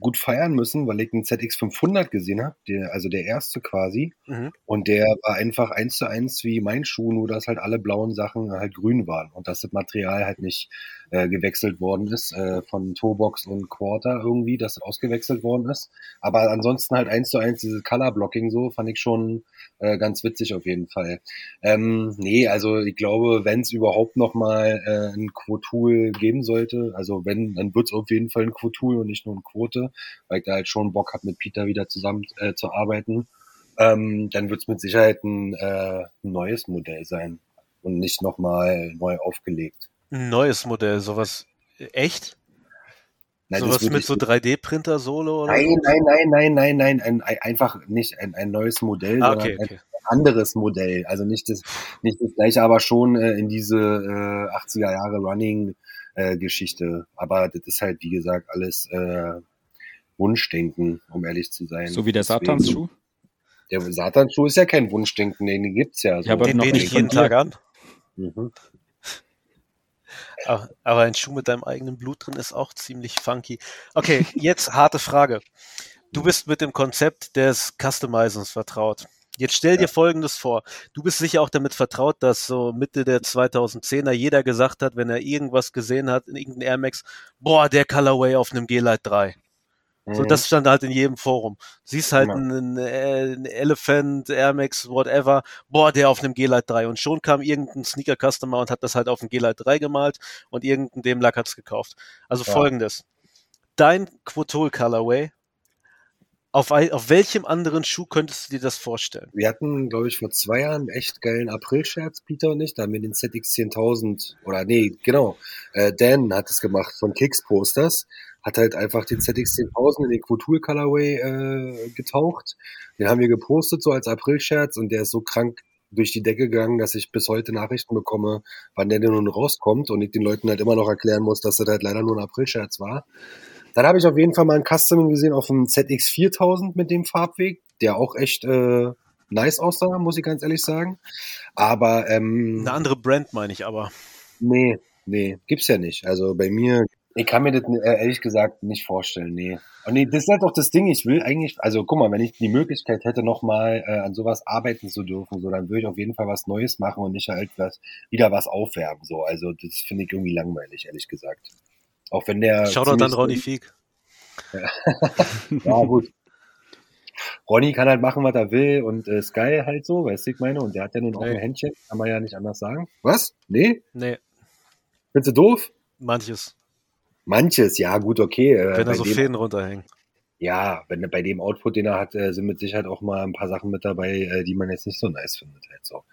Speaker 4: gut feiern müssen, weil ich einen ZX500 gesehen habe, der, also der erste quasi.
Speaker 3: Mhm.
Speaker 4: Und der war einfach eins zu eins wie mein Schuh, nur dass halt alle blauen Sachen halt grün waren und dass das Material halt nicht äh, gewechselt worden ist äh, von Toebox und Quarter irgendwie, dass das ausgewechselt worden ist. Aber ansonsten halt eins zu eins dieses Color Blocking so fand ich schon äh, ganz witzig auf jeden Fall. Ähm, nee, also ich glaube, wenn es überhaupt noch mal äh, ein Quotul geben sollte, also wenn, dann wird es auf jeden Fall ein Quotul und nicht nur ein Quote, weil ich da halt schon Bock habe, mit Peter wieder zusammen äh, zu arbeiten. Ähm, dann wird es mit Sicherheit ein, äh, neues Modell sein und nicht nochmal neu aufgelegt.
Speaker 3: Ein neues Modell, sowas echt?
Speaker 4: Nein,
Speaker 3: sowas mit so 3D-Printer-Solo oder
Speaker 4: Nein, nein, nein, nein, nein, nein, ein, ein, einfach nicht ein, ein neues Modell,
Speaker 3: Ah,
Speaker 4: sondern
Speaker 3: okay, okay.
Speaker 4: ein anderes Modell. Also nicht das, nicht das gleiche, aber schon äh, in diese äh, 80er Jahre Running äh, Geschichte. Aber das ist halt, wie gesagt, alles äh, Wunschdenken, um ehrlich zu sein.
Speaker 2: So wie der Satansschuh.
Speaker 4: Der Satanschuh ist ja kein Wunschdenken, den gibt's ja. So.
Speaker 2: Ja, aber
Speaker 3: Den
Speaker 2: nicht
Speaker 3: ich jeden. Tag an.
Speaker 4: mhm.
Speaker 3: Aber, ein Schuh mit deinem eigenen Blut drin ist auch ziemlich funky. Okay, jetzt harte Frage. Du bist mit dem Konzept des Customizens vertraut. Jetzt stell dir Folgendes vor. Du bist sicher auch damit vertraut, dass so Mitte der 2010er jeder gesagt hat, wenn er irgendwas gesehen hat in irgendeinem Air Max, boah, der Colorway auf einem G-Lite 3. So,
Speaker 4: Mhm.
Speaker 3: das stand halt in jedem Forum. Siehst halt
Speaker 4: Ja.
Speaker 3: einen, äh, einen Elephant, Air Max, whatever, boah, der auf einem G-Lite 3. Und schon kam irgendein Sneaker-Customer und hat das halt auf dem G-Lite 3 gemalt und irgendein dem Lack hat's gekauft. Also
Speaker 4: Ja.
Speaker 3: folgendes. Dein Quotol Colorway, auf, ein- auf welchem anderen Schuh könntest du dir das vorstellen?
Speaker 4: Wir hatten, glaube ich, vor zwei Jahren einen echt geilen April-Scherz, Peter und ich. Da haben wir den ZX 10000, oder nee, genau, äh, Dan hat es gemacht von Kicks Posters. Hat halt einfach den ZX 10000 in den Quotul Colorway äh, getaucht. Den haben wir gepostet so als April-Scherz und der ist so krank durch die Decke gegangen, dass ich bis heute Nachrichten bekomme, wann der denn nun rauskommt und ich den Leuten halt immer noch erklären muss, dass das halt leider nur ein April-Scherz war. Dann habe ich auf jeden Fall mal ein Custom gesehen auf dem ZX 4000 mit dem Farbweg, der auch echt äh, nice aussah, muss ich ganz ehrlich sagen. Aber ähm,
Speaker 3: Eine andere Brand meine ich aber.
Speaker 4: nee, nee, gibt's ja nicht. Also bei mir, ich kann mir das äh, ehrlich gesagt nicht vorstellen, nee. Und nee, das ist halt auch das Ding, ich will eigentlich, also guck mal, wenn ich die Möglichkeit hätte, nochmal äh, an sowas arbeiten zu dürfen, so, dann würde ich auf jeden Fall was Neues machen und nicht halt was, wieder was aufwärmen, so. Also das finde ich irgendwie langweilig, ehrlich gesagt. Auch wenn der.
Speaker 3: Schau doch dann Ronny Fieg.
Speaker 4: Ja, gut. Ronny kann halt machen, was er will und äh, Sky halt so, weißt du, ich meine, und der hat ja nun auch
Speaker 3: Nee.
Speaker 4: ein Händchen, kann man ja nicht anders sagen. Was? Nee?
Speaker 3: Nee,
Speaker 4: Findest du doof?
Speaker 3: manches.
Speaker 4: Manches, ja, gut, okay. Äh,
Speaker 3: Wenn da so
Speaker 4: dem,
Speaker 3: Fäden runterhängen.
Speaker 4: ja, wenn bei dem Output, den er hat, äh, sind mit Sicherheit auch mal ein paar Sachen mit dabei, äh, die man jetzt nicht so nice findet, halt so.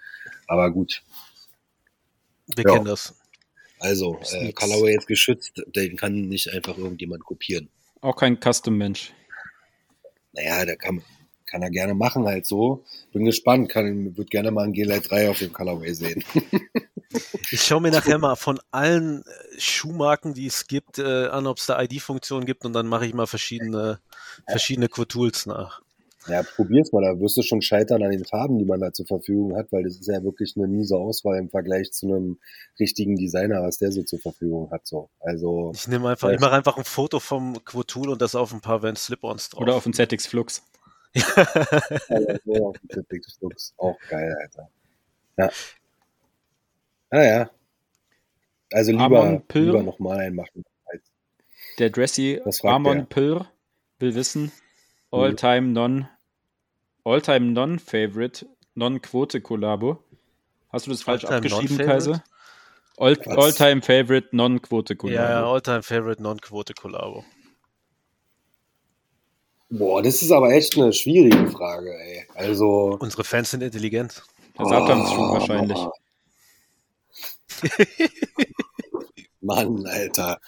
Speaker 4: Aber gut,
Speaker 3: Wir
Speaker 4: Ja.
Speaker 3: kennen das.
Speaker 4: also, äh. Colorway ist geschützt, den kann nicht einfach irgendjemand kopieren.
Speaker 2: Auch kein Custom-Mensch.
Speaker 4: Naja, der kann, kann er gerne machen halt so. Bin gespannt, kann, würde gerne mal ein G-Lite 3 auf dem Colorway sehen.
Speaker 3: Ich schaue mir nachher mal von allen äh, Schuhmarken, die es gibt, äh, an, ob es da ID-Funktionen gibt und dann mache ich mal verschiedene, verschiedene Quotools nach.
Speaker 4: Ja, probier's mal, da wirst du schon scheitern an den Farben, die man da zur Verfügung hat, weil das ist ja wirklich eine miese Auswahl im Vergleich zu einem richtigen Designer, was der so zur Verfügung hat. So. Also,
Speaker 3: Ich nehme einfach, ich mache einfach ein Foto vom Quotool und das auf ein paar Van Slip-Ons drauf.
Speaker 2: Oder auf dem ZX Flux.
Speaker 4: so auf dem Big Looks. auch geil, Alter. Ja. Ah ja. Also lieber, lieber nochmal einen machen. Als,
Speaker 2: Der Dressy Amon
Speaker 4: der?
Speaker 2: Pir will wissen, All-Time Non, All-Time Non-Favorite, Non-Quote-Kollabo. Hast du das falsch abgeschrieben? Kaiser? All-? All-Time Favorite Non-Quote-Kollabo.
Speaker 3: Ja, Alltime Favorite Non-Quote Kollabo.
Speaker 4: Boah, das ist aber echt eine schwierige Frage, ey. Also.
Speaker 3: Unsere Fans sind intelligent.
Speaker 2: Der Satanschuh
Speaker 4: Oh,
Speaker 2: wahrscheinlich.
Speaker 4: Mann, Alter.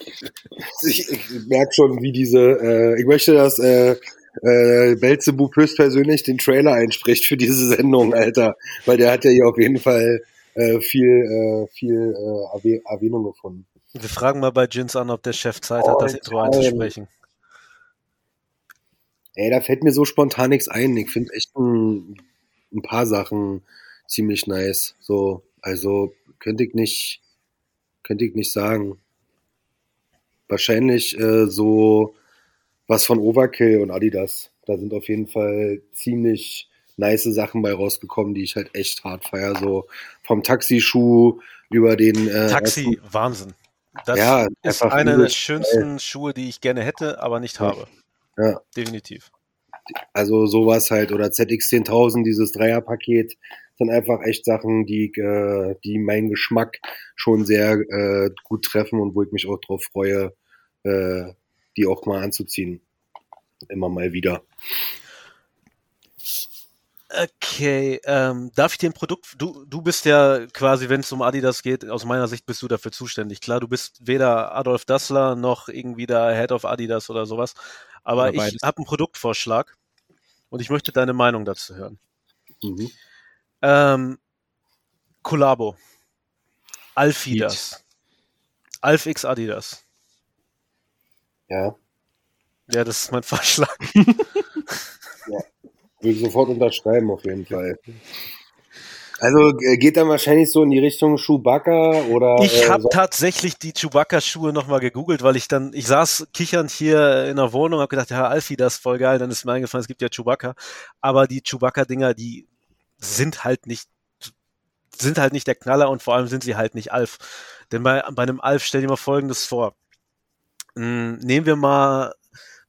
Speaker 4: Ich, ich merke schon, wie diese, äh, ich möchte, dass äh, äh, Belzebub höchstpersönlich den Trailer einspricht für diese Sendung, Alter. Weil der hat ja hier auf jeden Fall äh, viel, äh, viel äh, Erwäh- Erwähnung gefunden.
Speaker 3: Wir fragen mal bei Jins an, ob der Chef Zeit
Speaker 4: Oh,
Speaker 3: hat, das Intro
Speaker 4: Alter.
Speaker 3: einzusprechen.
Speaker 4: Ey, da fällt mir so spontan nichts ein. Ich finde echt ein, ein paar Sachen ziemlich nice. So, also könnte ich nicht, könnte ich nicht sagen. Wahrscheinlich äh, so was von Overkill und Adidas. Da sind auf jeden Fall ziemlich nice Sachen bei rausgekommen, die ich halt echt hart feier. So vom Taxischuh über den äh,
Speaker 3: Taxi, Wahnsinn. Das
Speaker 4: Ja,
Speaker 3: ist einer der schönsten Schuhe, die ich gerne hätte, aber nicht habe.
Speaker 4: Ja.
Speaker 3: Definitiv.
Speaker 4: Also sowas halt oder ZX10000, dieses Dreierpaket, sind einfach echt Sachen, die, äh, die meinen Geschmack schon sehr äh, gut treffen und wo ich mich auch drauf freue, äh, die auch mal anzuziehen. Immer mal wieder.
Speaker 3: Okay, ähm, darf ich den Produkt, du, du bist ja quasi, wenn es um Adidas geht, aus meiner Sicht bist du dafür zuständig. Klar, du bist weder Adolf Dassler noch irgendwie der Head of Adidas oder sowas, aber
Speaker 2: Oder
Speaker 3: ich habe einen Produktvorschlag und ich möchte deine Meinung dazu hören.
Speaker 4: Mhm.
Speaker 3: Ähm, Collabo. Alfidas. Alf X Adidas.
Speaker 4: Ja,
Speaker 3: Ja, das ist mein Vorschlag.
Speaker 4: würde ich sofort unterschreiben auf jeden Fall. Also äh, geht dann wahrscheinlich so in die Richtung Chewbacca oder
Speaker 3: Ich
Speaker 4: äh,
Speaker 3: habe
Speaker 4: so-
Speaker 3: tatsächlich die Chewbacca-Schuhe nochmal gegoogelt, weil ich dann, ich saß kichernd hier in der Wohnung, habe gedacht, ja, Alfie, das ist voll geil, dann ist mir eingefallen, es gibt ja Chewbacca, aber die Chewbacca-Dinger, die sind halt nicht, sind halt nicht der Knaller und vor allem sind sie halt nicht Alf. Denn bei, bei einem Alf stell dir mal Folgendes vor. Hm, nehmen wir mal,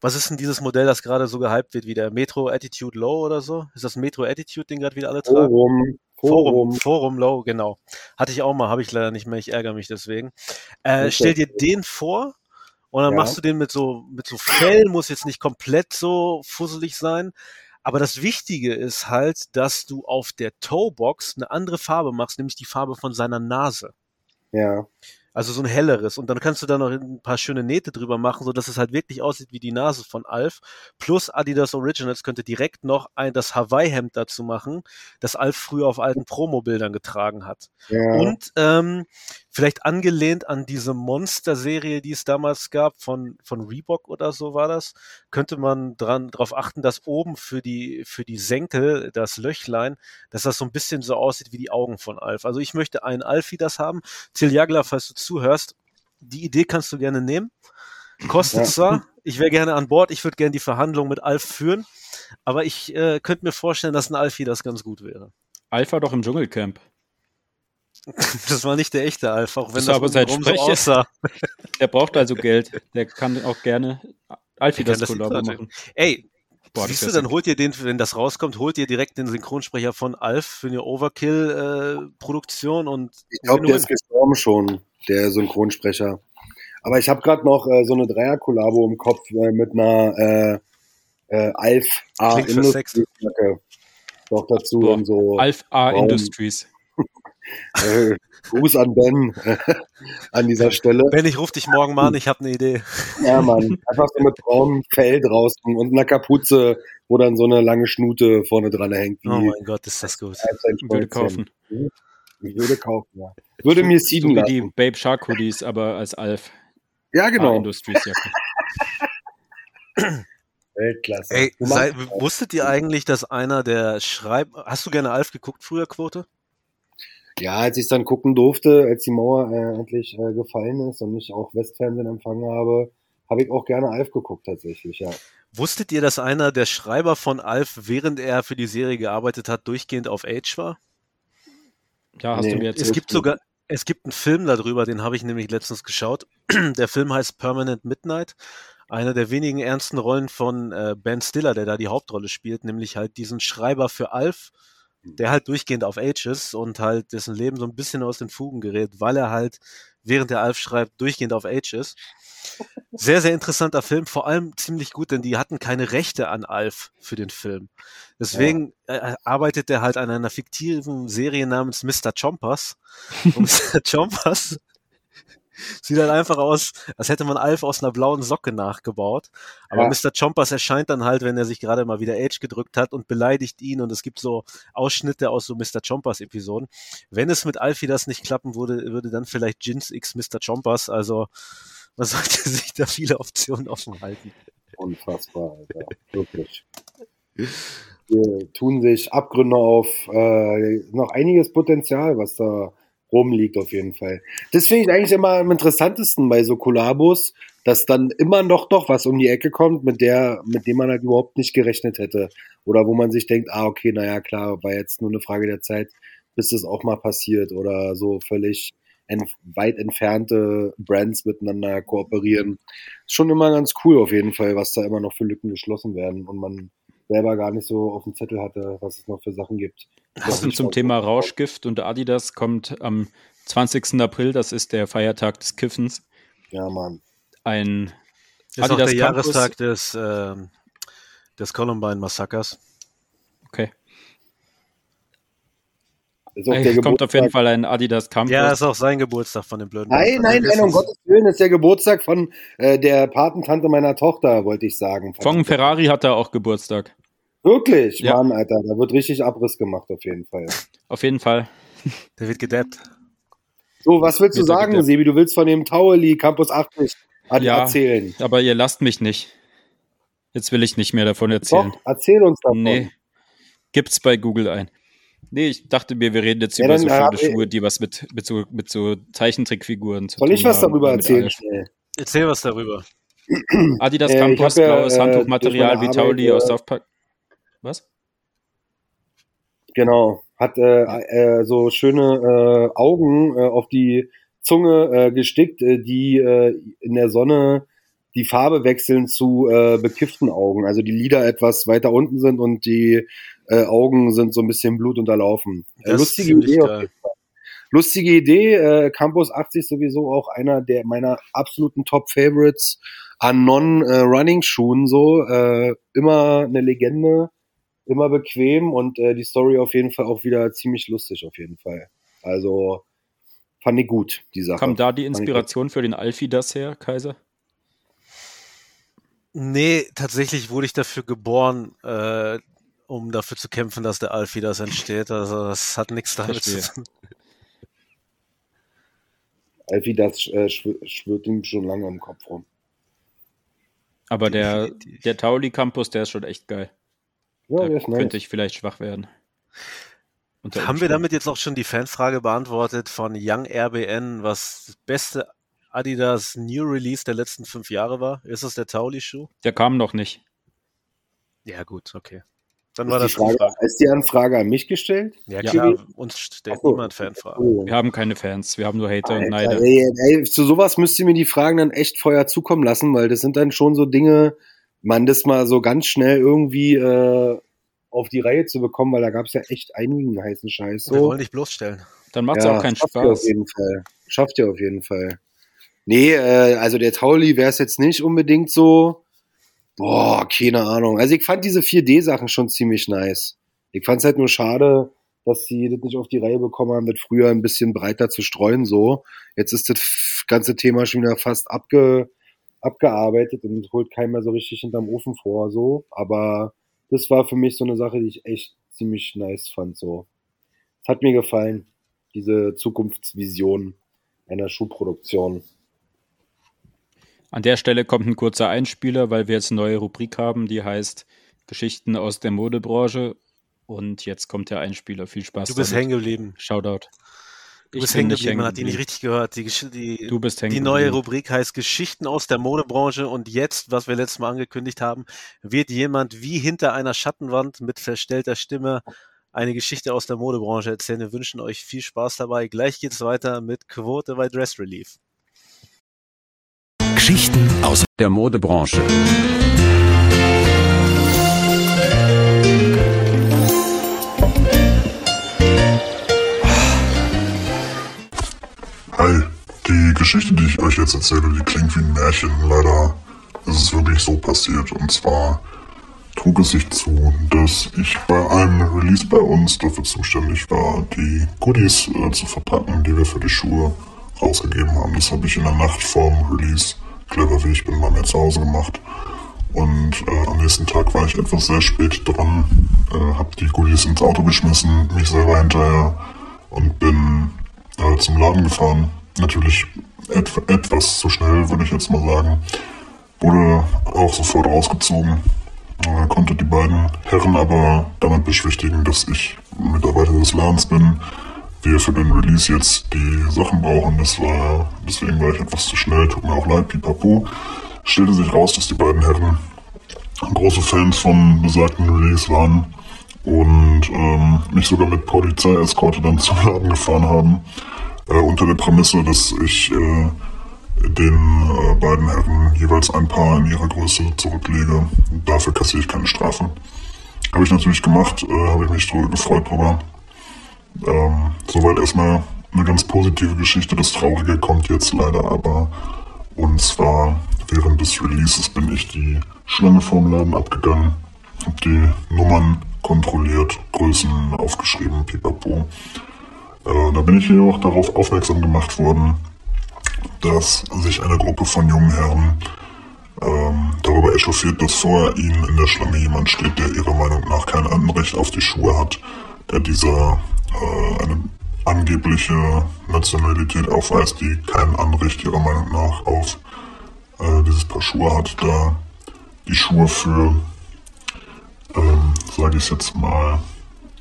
Speaker 3: was ist denn dieses Modell, das gerade so gehypt wird, wie der Metro Attitude Low oder so? Ist das Metro Attitude, den gerade wieder alle tragen?
Speaker 4: Forum,
Speaker 3: Forum,
Speaker 4: Forum.
Speaker 3: Low, genau. Hatte ich auch mal, habe ich leider nicht mehr, ich ärgere mich deswegen. Äh. Stell dir den vor und dann
Speaker 4: Ja.
Speaker 3: machst du den mit so, mit so Fell, muss jetzt nicht komplett so fusselig sein. Aber das Wichtige ist halt, dass du auf der Toebox eine andere Farbe machst, nämlich die Farbe von seiner Nase.
Speaker 4: Ja,
Speaker 3: Also so ein helleres. Und dann kannst du da noch ein paar schöne Nähte drüber machen, so dass es halt wirklich aussieht wie die Nase von Alf. Plus Adidas Originals könnte direkt noch ein, das Hawaii-Hemd dazu machen, das Alf früher auf alten Promo-Bildern getragen hat.
Speaker 4: ja.
Speaker 3: Und ähm, vielleicht angelehnt an diese Monster-Serie, die es damals gab, von, von Reebok oder so war das, könnte man dran, darauf achten, dass oben für die, für die Senkel, das Löchlein, dass das so ein bisschen so aussieht wie die Augen von Alf. Also ich möchte einen Alfie das haben. Till Jagler, falls du zuhörst, die Idee kannst du gerne nehmen. Kostet
Speaker 4: Ja.
Speaker 3: zwar, ich wäre gerne an Bord, ich würde gerne die Verhandlung mit Alf führen, aber ich äh, könnte mir vorstellen, dass ein Alfie das ganz gut wäre.
Speaker 2: Alpha doch im Dschungelcamp.
Speaker 3: Das war nicht der echte Alf, auch wenn
Speaker 2: Das
Speaker 3: das,
Speaker 2: aber sein
Speaker 3: so aussah.
Speaker 2: Der braucht also Geld. Der kann auch gerne Alfie das
Speaker 3: das
Speaker 2: Kollabo machen.
Speaker 3: Ey,
Speaker 2: Boah, das
Speaker 3: siehst du, dann holt ihr den, wenn das rauskommt, holt ihr direkt den Synchronsprecher von Alf für eine Overkill-Produktion und
Speaker 4: Ich glaube, der ist gestorben schon, der Synchronsprecher. Aber ich habe gerade noch äh, so eine Dreier-Kollabo im Kopf äh, mit einer äh, äh, Alf A. Industrie-Jacke. Noch dazu
Speaker 2: Boah,
Speaker 4: und so
Speaker 2: Alf A
Speaker 4: Warum?
Speaker 2: Industries.
Speaker 4: Äh, Gruß an Ben an dieser Stelle.
Speaker 3: Ben, ich ruf dich morgen mal an, ich habe eine Idee.
Speaker 4: Ja, Mann. Einfach so mit braunem Fell draußen und einer Kapuze, wo dann so eine lange Schnute vorne dran hängt. Wie
Speaker 3: Oh mein Gott, ist das gut.
Speaker 4: ein
Speaker 2: Würde kaufen.
Speaker 4: Ich würde kaufen, ja. Würde mir
Speaker 2: So
Speaker 4: sieden
Speaker 2: wie die. Babe Shark Hoodies, aber als Alf
Speaker 4: Ja, genau.
Speaker 2: Industries Jacke.
Speaker 4: Weltklasse.
Speaker 3: Ey, sei, wusstet ihr eigentlich, dass einer der schreibt, hast du gerne Alf geguckt früher, Quote?
Speaker 4: Ja, als ich dann gucken durfte, als die Mauer äh, endlich äh, gefallen ist und ich auch Westfernsehen empfangen habe, habe ich auch gerne Alf geguckt tatsächlich, ja.
Speaker 3: Wusstet ihr, dass einer der Schreiber von Alf, während er für die Serie gearbeitet hat, durchgehend auf Age war?
Speaker 2: Ja, hast
Speaker 4: Nee.
Speaker 2: du mir jetzt
Speaker 3: Es gibt sogar, es gibt einen Film darüber, den habe ich nämlich letztens geschaut. Der Film heißt Permanent Midnight. eine der wenigen ernsten Rollen von äh, Ben Stiller, der da die Hauptrolle spielt, nämlich halt diesen Schreiber für Alf, der halt durchgehend auf Age ist und halt dessen Leben so ein bisschen aus den Fugen gerät, weil er halt, während der Alf schreibt, durchgehend auf Age ist. Sehr, sehr interessanter Film, vor allem ziemlich gut, denn die hatten keine Rechte an Alf für den Film. Deswegen ja. arbeitet er halt an einer fiktiven Serie namens Mr. Chompers. Und Mr. Chompers Sieht halt einfach aus, als hätte man Alf aus einer blauen Socke nachgebaut. Aber ja. Mr. Chompers erscheint dann halt, wenn er sich gerade mal wieder Age gedrückt hat und beleidigt ihn und es gibt so Ausschnitte aus so Mr. Chompers Episoden. Wenn es mit Alfie das nicht klappen würde, würde dann vielleicht Jins X Mr. Chompers, also man sollte sich da viele Optionen offen halten.
Speaker 4: Unfassbar, Alter. Wirklich. Hier tun sich Abgründe auf, äh, noch einiges Potenzial, was da rumliegt auf jeden Fall. Das finde ich eigentlich immer am interessantesten bei so Kollabos, dass dann immer noch doch was um die Ecke kommt, mit der, mit dem man halt überhaupt nicht gerechnet hätte. Oder wo man sich denkt, ah, okay, naja, klar, war jetzt nur eine Frage der Zeit, bis das auch mal passiert oder so völlig ent weit entfernte Brands miteinander kooperieren. Ist schon immer ganz cool auf jeden Fall, was da immer noch für Lücken geschlossen werden und man selber gar nicht so auf dem Zettel hatte, was es noch für Sachen gibt.
Speaker 2: Passend zum Thema Rauschgift und Adidas kommt am 20. April, das ist der Feiertag des Kiffens.
Speaker 4: Ja, Mann.
Speaker 2: Ein
Speaker 3: ist Adidas auch der Campus. Jahrestag des, äh, des Columbine-Massakers.
Speaker 2: Okay. Ist auch der kommt auf jeden Fall ein Adidas Campus.
Speaker 3: Ja, ist auch sein Geburtstag von dem blöden.
Speaker 4: Nein, nein, nein, um Gottes Willen, ist der Geburtstag von äh, der Patentante meiner Tochter, wollte ich sagen.
Speaker 2: Von Ferrari hat er auch Geburtstag.
Speaker 4: Wirklich? Ja. Mann, Alter, da wird richtig Abriss gemacht, auf jeden Fall.
Speaker 2: Auf jeden Fall.
Speaker 3: Der wird gedappt.
Speaker 4: So, was willst du sagen, Sebi? Du willst von dem Tauli Campus 80 ja, erzählen.
Speaker 2: aber ihr lasst mich nicht. Jetzt will ich nicht mehr davon erzählen. Doch,
Speaker 4: erzähl uns davon.
Speaker 2: Nee. Gibt's bei Google ein. Nee, ich dachte mir, wir reden jetzt ja, über so schöne Schuhe, die was mit, mit, so, mit so Zeichentrickfiguren zu
Speaker 4: Soll tun ich was darüber erzählen?
Speaker 3: Erzähl was darüber.
Speaker 2: Adidas äh, Campus, ja, blaues äh, Handtuchmaterial wie Tauli aus Softpack. Was?
Speaker 4: Genau. Hat äh, äh, so schöne äh, Augen äh, auf die Zunge äh, gestickt, äh, die äh, in der Sonne die Farbe wechseln zu äh, bekifften Augen. Also die Lider etwas weiter unten sind und die äh, Augen sind so ein bisschen blutunterlaufen. Äh, lustige Idee. Lustige Idee. Äh, Campus 80 sowieso auch einer der meiner absoluten Top Favorites an Non-Running-Schuhen so. Äh, immer eine Legende immer bequem und äh, die Story auf jeden Fall auch wieder ziemlich lustig auf jeden Fall. Also fand ich gut, die Sache.
Speaker 2: Kam da die Inspiration für den Alfie das her, Kaiser?
Speaker 3: Nee, tatsächlich wurde ich dafür geboren, äh, um dafür zu kämpfen, dass der Alfie das entsteht. Also das hat nichts damit Verstehe. zu tun.
Speaker 4: Alfie das äh, schwirrt ihm schon lange im Kopf rum.
Speaker 2: Aber der, der Tauli Campus, der ist schon echt geil. Ja, da könnte nice. ich vielleicht schwach werden.
Speaker 3: Haben wir damit jetzt auch schon die Fanfrage beantwortet von Young RBN, was das beste Adidas New Release der letzten fünf Jahre war? Ist es der Tauli-Schuh?
Speaker 2: Der kam noch nicht.
Speaker 3: Ja, gut, okay.
Speaker 4: Dann ist war das die Frage, Frage. Ist die Anfrage an mich gestellt?
Speaker 3: Ja, klar, ja. uns stellt so. niemand Fanfragen.
Speaker 2: Wir haben keine Fans, wir haben nur Hater Alter, und Neider.
Speaker 4: Ey, ey, zu sowas müsst ihr mir die Fragen dann echt vorher zukommen lassen, weil das sind dann schon so Dinge, man das mal so ganz schnell irgendwie äh, auf die Reihe zu bekommen, weil da gab es ja echt einigen heißen Scheiß. So.
Speaker 3: Wir wollen dich bloßstellen.
Speaker 2: Dann macht es ja, auch keinen Spaß. Ihr
Speaker 4: auf jeden Fall. Schafft ihr auf jeden Fall. Nee, äh, also der Tauli wäre es jetzt nicht unbedingt so. Boah, keine Ahnung. Also ich fand diese 4D-Sachen schon ziemlich nice. Ich fand es halt nur schade, dass sie das nicht auf die Reihe bekommen haben, das früher ein bisschen breiter zu streuen so. Jetzt ist das ganze Thema schon wieder fast abge, abgearbeitet und holt keiner mehr so richtig hinterm Ofen vor so. Aber das war für mich so eine Sache, die ich echt ziemlich nice fand. So, es hat mir gefallen, diese Zukunftsvision einer Schuhproduktion.
Speaker 2: An der Stelle kommt ein kurzer Einspieler, weil wir jetzt eine neue Rubrik haben, die heißt Geschichten aus der Modebranche. Und jetzt kommt der Einspieler. Viel Spaß.
Speaker 3: Du bist hängen geblieben.
Speaker 2: Shoutout.
Speaker 3: Du bist hängen geblieben, man hat die nicht richtig gehört. Die, die,
Speaker 2: du bist
Speaker 3: Die neue Rubrik heißt Geschichten aus der Modebranche und jetzt, was wir letztes Mal angekündigt haben, wird jemand wie hinter einer Schattenwand mit verstellter Stimme eine Geschichte aus der Modebranche erzählen. Wir wünschen euch viel Spaß dabei. Gleich geht's weiter mit Quote bei Dress Relief.
Speaker 5: Geschichten aus der Modebranche.
Speaker 6: Hi, die Geschichte, die ich euch jetzt erzähle, die klingt wie ein Märchen. Leider ist es wirklich so passiert. Und zwar trug es sich zu, dass ich bei einem Release bei uns dafür zuständig war, die Goodies äh, zu verpacken, die wir für die Schuhe rausgegeben haben. Das habe ich in der Nacht vorm Release, clever wie ich bin, bei mir zu Hause gemacht. Und äh, am nächsten Tag war ich etwas sehr spät dran, äh, habe die Goodies ins Auto geschmissen, mich selber hinterher und bin äh, zum Laden gefahren. Natürlich et etwas zu schnell, würde ich jetzt mal sagen. Wurde auch sofort rausgezogen. Äh, konnte die beiden Herren aber damit beschwichtigen, dass ich Mitarbeiter des Ladens bin, wir für den Release jetzt die Sachen brauchen. Das war, deswegen war ich etwas zu schnell, tut mir auch leid, pipapo. Stellte sich raus, dass die beiden Herren große Fans von besagten Release waren und ähm, mich sogar mit Polizeieskorte dann zum Laden gefahren haben, äh, unter der Prämisse, dass ich äh, den äh, beiden Herren jeweils ein Paar in ihrer Größe zurücklege. Dafür kassiere ich keine Strafe. Habe ich natürlich gemacht, äh, habe ich mich drüber gefreut drüber. Ähm, soweit erstmal eine ganz positive Geschichte. Das Traurige kommt jetzt leider aber. Und zwar während des Releases bin ich die Schlange vorm Laden abgegangen, habe die Nummern kontrolliert, Größen aufgeschrieben, pipapo. Äh, da bin ich hier auch darauf aufmerksam gemacht worden, dass sich eine Gruppe von jungen Herren ähm, darüber echauffiert, dass vor ihnen in der Schlange jemand steht, der ihrer Meinung nach kein Anrecht auf die Schuhe hat, der dieser äh, eine angebliche Nationalität aufweist, die kein Anrecht ihrer Meinung nach auf äh, dieses Paar Schuhe hat, da die Schuhe für, ähm, sage ich jetzt mal,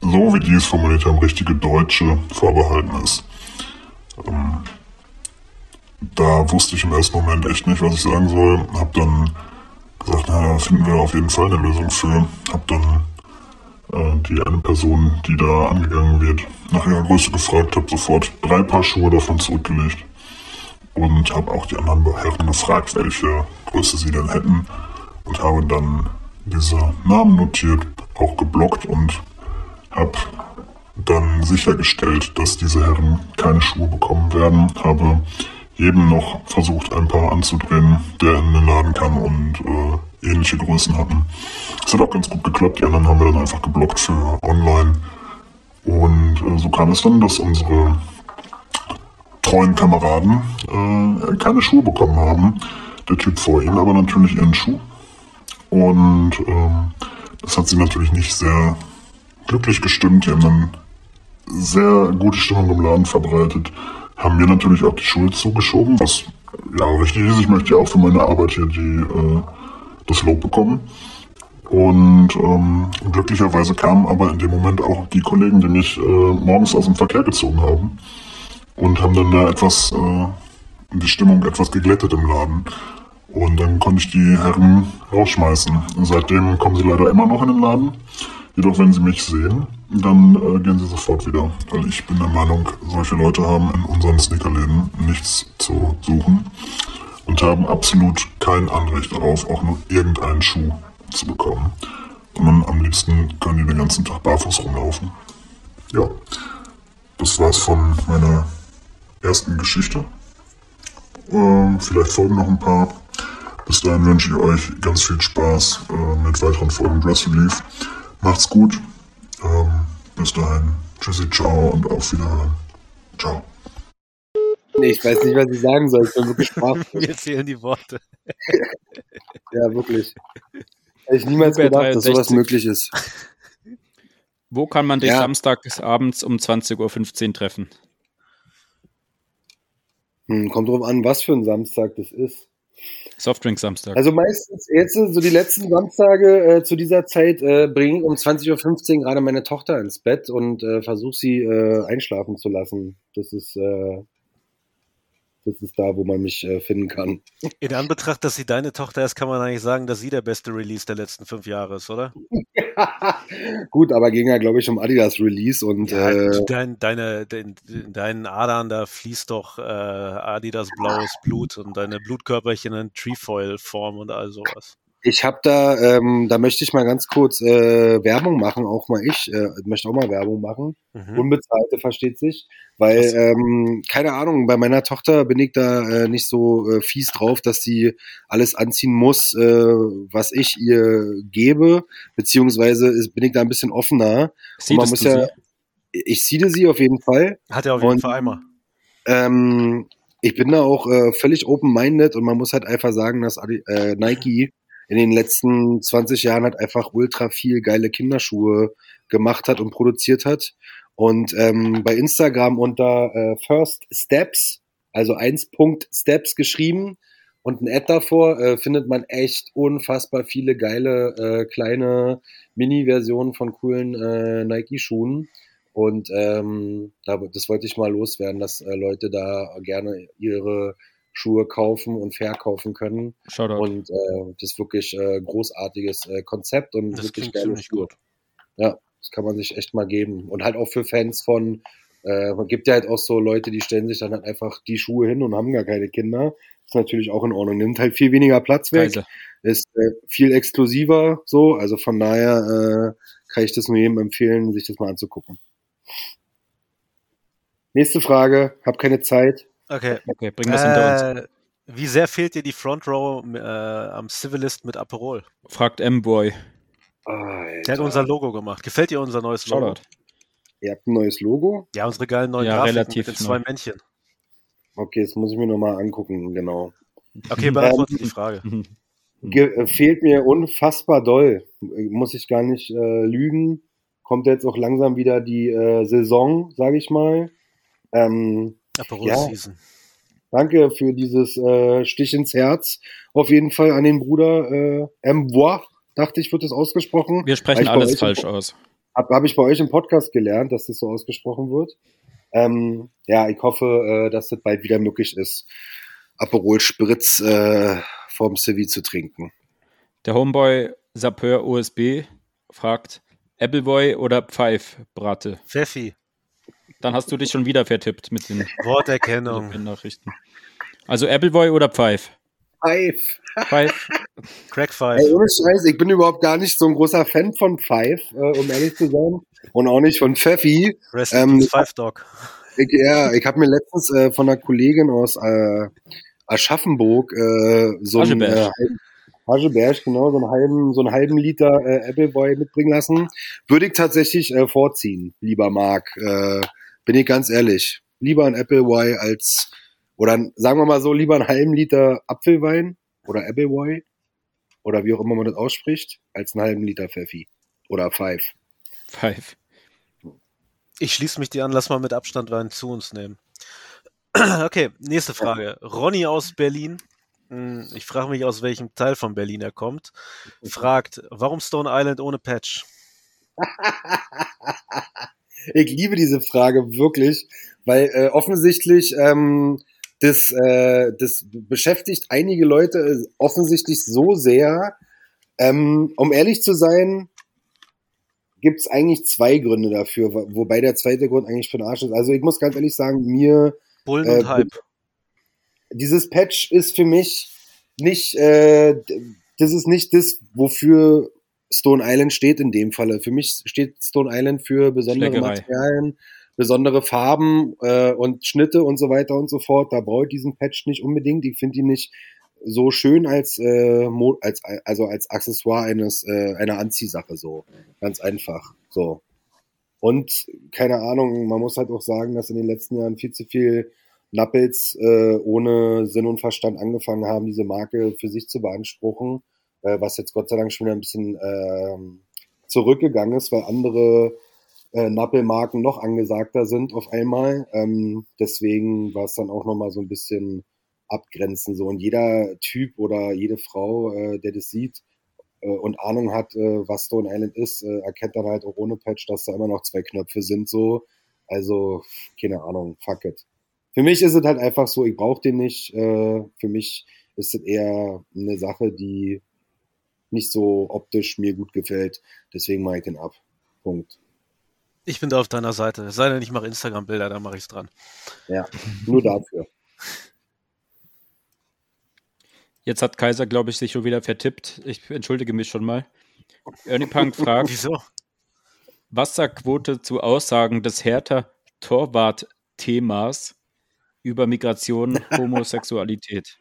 Speaker 6: so wie die es formuliert haben, richtige Deutsche vorbehalten ist. Ähm, da wusste ich im ersten Moment echt nicht, was ich sagen soll. Hab dann gesagt, naja, finden wir auf jeden Fall eine Lösung für. Hab dann äh, die eine Person, die da angegangen wird, nach ihrer Größe gefragt, habe sofort drei Paar Schuhe davon zurückgelegt. Und habe auch die anderen Herren gefragt, welche Größe sie denn hätten. Und habe dann diese Namen notiert, auch geblockt und habe dann sichergestellt, dass diese Herren keine Schuhe bekommen werden, habe jedem noch versucht, ein paar anzudrehen, der in den Laden kann und äh, ähnliche Größen hatten. Es hat auch ganz gut geklappt, die anderen haben wir dann einfach geblockt für online. Und äh, so kam es dann, dass unsere treuen Kameraden äh, keine Schuhe bekommen haben. Der Typ vor ihnen aber natürlich ihren Schuh. Und ähm, das hat sie natürlich nicht sehr glücklich gestimmt. Die haben dann sehr gute Stimmung im Laden verbreitet haben mir natürlich auch die Schuld zugeschoben, was ja richtig ist. Ich möchte ja auch für meine Arbeit hier die, äh, das Lob bekommen. Und ähm, glücklicherweise kamen aber in dem Moment auch die Kollegen, die mich äh, morgens aus dem Verkehr gezogen haben und haben dann da etwas, äh, die Stimmung etwas geglättet im Laden. Und dann konnte ich die Herren rausschmeißen. Seitdem kommen sie leider immer noch in den Laden. Jedoch, wenn sie mich sehen, dann äh, gehen sie sofort wieder. Weil ich bin der Meinung, solche Leute haben in unseren Sneakerläden nichts zu suchen und haben absolut kein Anrecht darauf, auch nur irgendeinen Schuh zu bekommen. Und am liebsten können die den ganzen Tag barfuß rumlaufen. Ja, das war's von meiner ersten Geschichte. Ähm, vielleicht folgen noch ein paar. Bis dahin wünsche ich euch ganz viel Spaß äh, mit weiteren Folgen Dress Relief. Macht's gut. Ähm, bis dahin. Tschüssi, ciao und auf Wiederhören. Ciao.
Speaker 4: Nee, ich weiß nicht, was ich sagen soll. Ich bin wirklich sprachlos.
Speaker 3: Mir fehlen die Worte.
Speaker 4: ja, wirklich. Hätte ich niemals
Speaker 2: Super
Speaker 4: gedacht, dass
Speaker 2: 63.
Speaker 4: sowas möglich ist.
Speaker 2: Wo kann man dich
Speaker 4: Ja.
Speaker 2: samstags abends um 20.15 Uhr treffen?
Speaker 4: Hm, kommt drauf an, was für ein Samstag das ist.
Speaker 2: Softdrink Samstag.
Speaker 4: Also meistens jetzt so die letzten Samstage äh, zu dieser Zeit äh, bringe ich um 20.15 Uhr gerade meine Tochter ins Bett und äh, versuche sie äh, einschlafen zu lassen. Das ist, äh, das ist da, wo man mich äh, finden kann.
Speaker 3: In Anbetracht, dass sie deine Tochter ist, kann man eigentlich sagen, dass sie der beste Release der letzten fünf Jahre ist, oder?
Speaker 4: Gut, aber ging ja, glaube ich, um Adidas Release und
Speaker 3: Ja,
Speaker 4: äh,
Speaker 3: dein, deine, dein, deinen Adern, da fließt doch äh, Adidas blaues Blut und deine Blutkörperchen in Trefoil-Form und all sowas.
Speaker 4: ich habe da, ähm, da möchte ich mal ganz kurz äh, Werbung machen, auch mal ich, äh, möchte auch mal Werbung machen.
Speaker 3: Mhm.
Speaker 4: Unbezahlte, versteht sich. Weil, ähm, keine Ahnung, bei meiner Tochter bin ich da äh, nicht so äh, fies drauf, dass sie alles anziehen muss, äh, was ich ihr gebe, beziehungsweise ist, bin ich da ein bisschen offener. Und man muss
Speaker 2: du
Speaker 4: ja,
Speaker 2: sie?
Speaker 4: ich sehe sie auf jeden Fall.
Speaker 3: Hat er auf jeden
Speaker 4: Und-
Speaker 3: Fall einmal.
Speaker 4: Ähm, ich bin da auch äh, völlig open-minded und man muss halt einfach sagen, dass äh, Nike in den letzten 20 Jahren halt einfach ultra viel geile Kinderschuhe gemacht hat und produziert hat. Und ähm, bei Instagram unter äh, First Steps, also 1. Steps geschrieben und ein Ad davor, äh, findet man echt unfassbar viele geile äh, kleine Mini-Versionen von coolen äh, Nike-Schuhen. Und ähm, da, das wollte ich mal loswerden, dass äh, Leute da gerne ihre Schuhe kaufen und verkaufen können.
Speaker 2: Shoutout.
Speaker 4: Und äh, das ist wirklich äh, großartiges äh, Konzept und
Speaker 3: Das
Speaker 4: wirklich
Speaker 3: klingt
Speaker 4: geile
Speaker 3: ziemlich
Speaker 4: Schuhe.
Speaker 3: gut.
Speaker 4: Ja, das kann man sich echt mal geben. Und halt auch für Fans von, äh, man gibt ja halt auch so Leute, die stellen sich dann halt einfach die Schuhe hin und haben gar keine Kinder. Ist natürlich auch in Ordnung. Nimmt halt viel weniger Platz weg,
Speaker 2: Kaiser.
Speaker 4: ist äh, viel exklusiver so. Also von daher äh, kann ich das nur jedem empfehlen, sich das mal anzugucken. Nächste Frage, hab keine Zeit.
Speaker 3: Okay.
Speaker 2: Okay, bring das hinter uns.
Speaker 3: Äh, wie sehr fehlt dir die Front Row äh, am Civilist mit Aperol?
Speaker 2: Fragt M-Boy.
Speaker 4: Alter.
Speaker 3: Der hat unser Logo gemacht. Gefällt dir unser neues Logo?
Speaker 2: Shoutout.
Speaker 4: Ihr habt ein neues Logo?
Speaker 3: Ja, unsere geilen neuen
Speaker 2: Ja,
Speaker 3: Grafiken
Speaker 2: relativ
Speaker 3: mit den zwei. Männchen.
Speaker 4: Okay, das muss ich mir nochmal angucken, genau.
Speaker 3: Okay, beantworte die Frage.
Speaker 2: Mhm.
Speaker 4: Ge äh, fehlt mir unfassbar doll. Muss ich gar nicht äh, lügen. Kommt jetzt auch langsam wieder die äh, Saison, sage ich mal. Ähm,
Speaker 3: Aperol
Speaker 4: Ja.
Speaker 3: Season.
Speaker 4: danke für dieses äh, Stich ins Herz. Auf jeden Fall an den Bruder äh, Mbois, dachte ich, wird das ausgesprochen.
Speaker 2: Wir sprechen alles falsch aus.
Speaker 4: Habe hab ich bei euch im Podcast gelernt, dass das so ausgesprochen wird. Ähm, ja, ich hoffe, äh, dass das bald wieder möglich ist, Aperol Spritz äh, vom Civi zu trinken.
Speaker 2: Der Homeboy Sapeur USB fragt Appleboy oder Pfeif, Brate.
Speaker 3: Pfeffi.
Speaker 2: Dann hast du dich schon wieder vertippt mit den
Speaker 3: Worterkennung.
Speaker 2: Nachrichten. Also Appleboy oder Pfeif?
Speaker 4: Five.
Speaker 2: Pfeif.
Speaker 3: Crack
Speaker 4: Ey,
Speaker 3: Five.
Speaker 4: ohne Scheiß, ich bin überhaupt gar nicht so ein großer Fan von Five, äh, um ehrlich zu sein. Und auch nicht von Pfeffi.
Speaker 3: Rest in
Speaker 4: ähm,
Speaker 3: Five Dog.
Speaker 4: Ich, ja, ich habe mir letztens äh, von einer Kollegin aus äh, Aschaffenburg äh, so einen äh, genau, so einen halben, so einen halben Liter äh, Appleboy mitbringen lassen. Würde ich tatsächlich äh, vorziehen, lieber Marc. Äh, bin ich ganz ehrlich. Lieber ein Appleboy als, oder sagen wir mal so, lieber einen halben Liter Apfelwein oder Appleboy oder wie auch immer man das ausspricht, als einen halben Liter Pfeffi oder Five.
Speaker 2: Pfeif.
Speaker 3: Ich schließe mich dir an, lass mal mit Abstand Wein zu uns nehmen. Okay, nächste Frage. Ronny aus Berlin. Hm, Ich frage mich, aus welchem Teil von Berlin er kommt. Fragt, warum Stone Island ohne Patch?
Speaker 4: Ich liebe diese Frage wirklich, weil äh, offensichtlich ähm, das, äh, das beschäftigt einige Leute äh, offensichtlich so sehr. Ähm, um ehrlich zu sein, gibt es eigentlich zwei Gründe dafür, wo- wobei der zweite Grund eigentlich für den Arsch ist. Also ich muss ganz ehrlich sagen, mir
Speaker 3: Bullen
Speaker 4: Äh,
Speaker 3: und Hype.
Speaker 4: dieses Patch ist für mich nicht, äh, das ist nicht das, wofür Stone Island steht in dem Falle. Für mich steht Stone Island für besondere
Speaker 2: Schlägerei.
Speaker 4: Materialien, besondere Farben äh, und Schnitte und so weiter und so fort. Da brauche ich diesen Patch nicht unbedingt. Ich finde ihn nicht so schön als, äh, als also als Accessoire eines äh, einer Anziehsache so ganz einfach so und keine Ahnung man muss halt auch sagen dass in den letzten Jahren viel zu viel Nappels äh, ohne Sinn und Verstand angefangen haben diese Marke für sich zu beanspruchen äh, was jetzt Gott sei Dank schon wieder ein bisschen ähm, zurückgegangen ist weil andere äh, Nappelmarken noch angesagter sind auf einmal ähm, deswegen war es dann auch noch mal so ein bisschen abgrenzen. So. Und jeder Typ oder jede Frau, äh, der das sieht äh, und Ahnung hat, äh, was Stone Island ist, äh, erkennt dann halt auch ohne Patch, dass da immer noch zwei Knöpfe sind. So. Also, keine Ahnung, fuck it. Für mich ist es halt einfach so, ich brauche den nicht. Äh, für mich ist es eher eine Sache, die nicht so optisch mir gut gefällt. Deswegen mache ich den ab. Punkt.
Speaker 3: Ich bin da auf deiner Seite. Es sei denn, ich mache Instagram-Bilder, dann mache ich es dran.
Speaker 4: Ja, nur dafür.
Speaker 2: Jetzt hat Kaiser, glaube ich, sich schon wieder vertippt. Ich entschuldige mich schon mal. Ernie Punk fragt,
Speaker 3: Wieso?
Speaker 2: Wasserquote zu Aussagen des Hertha Torwart-Themas über Migration, Homosexualität.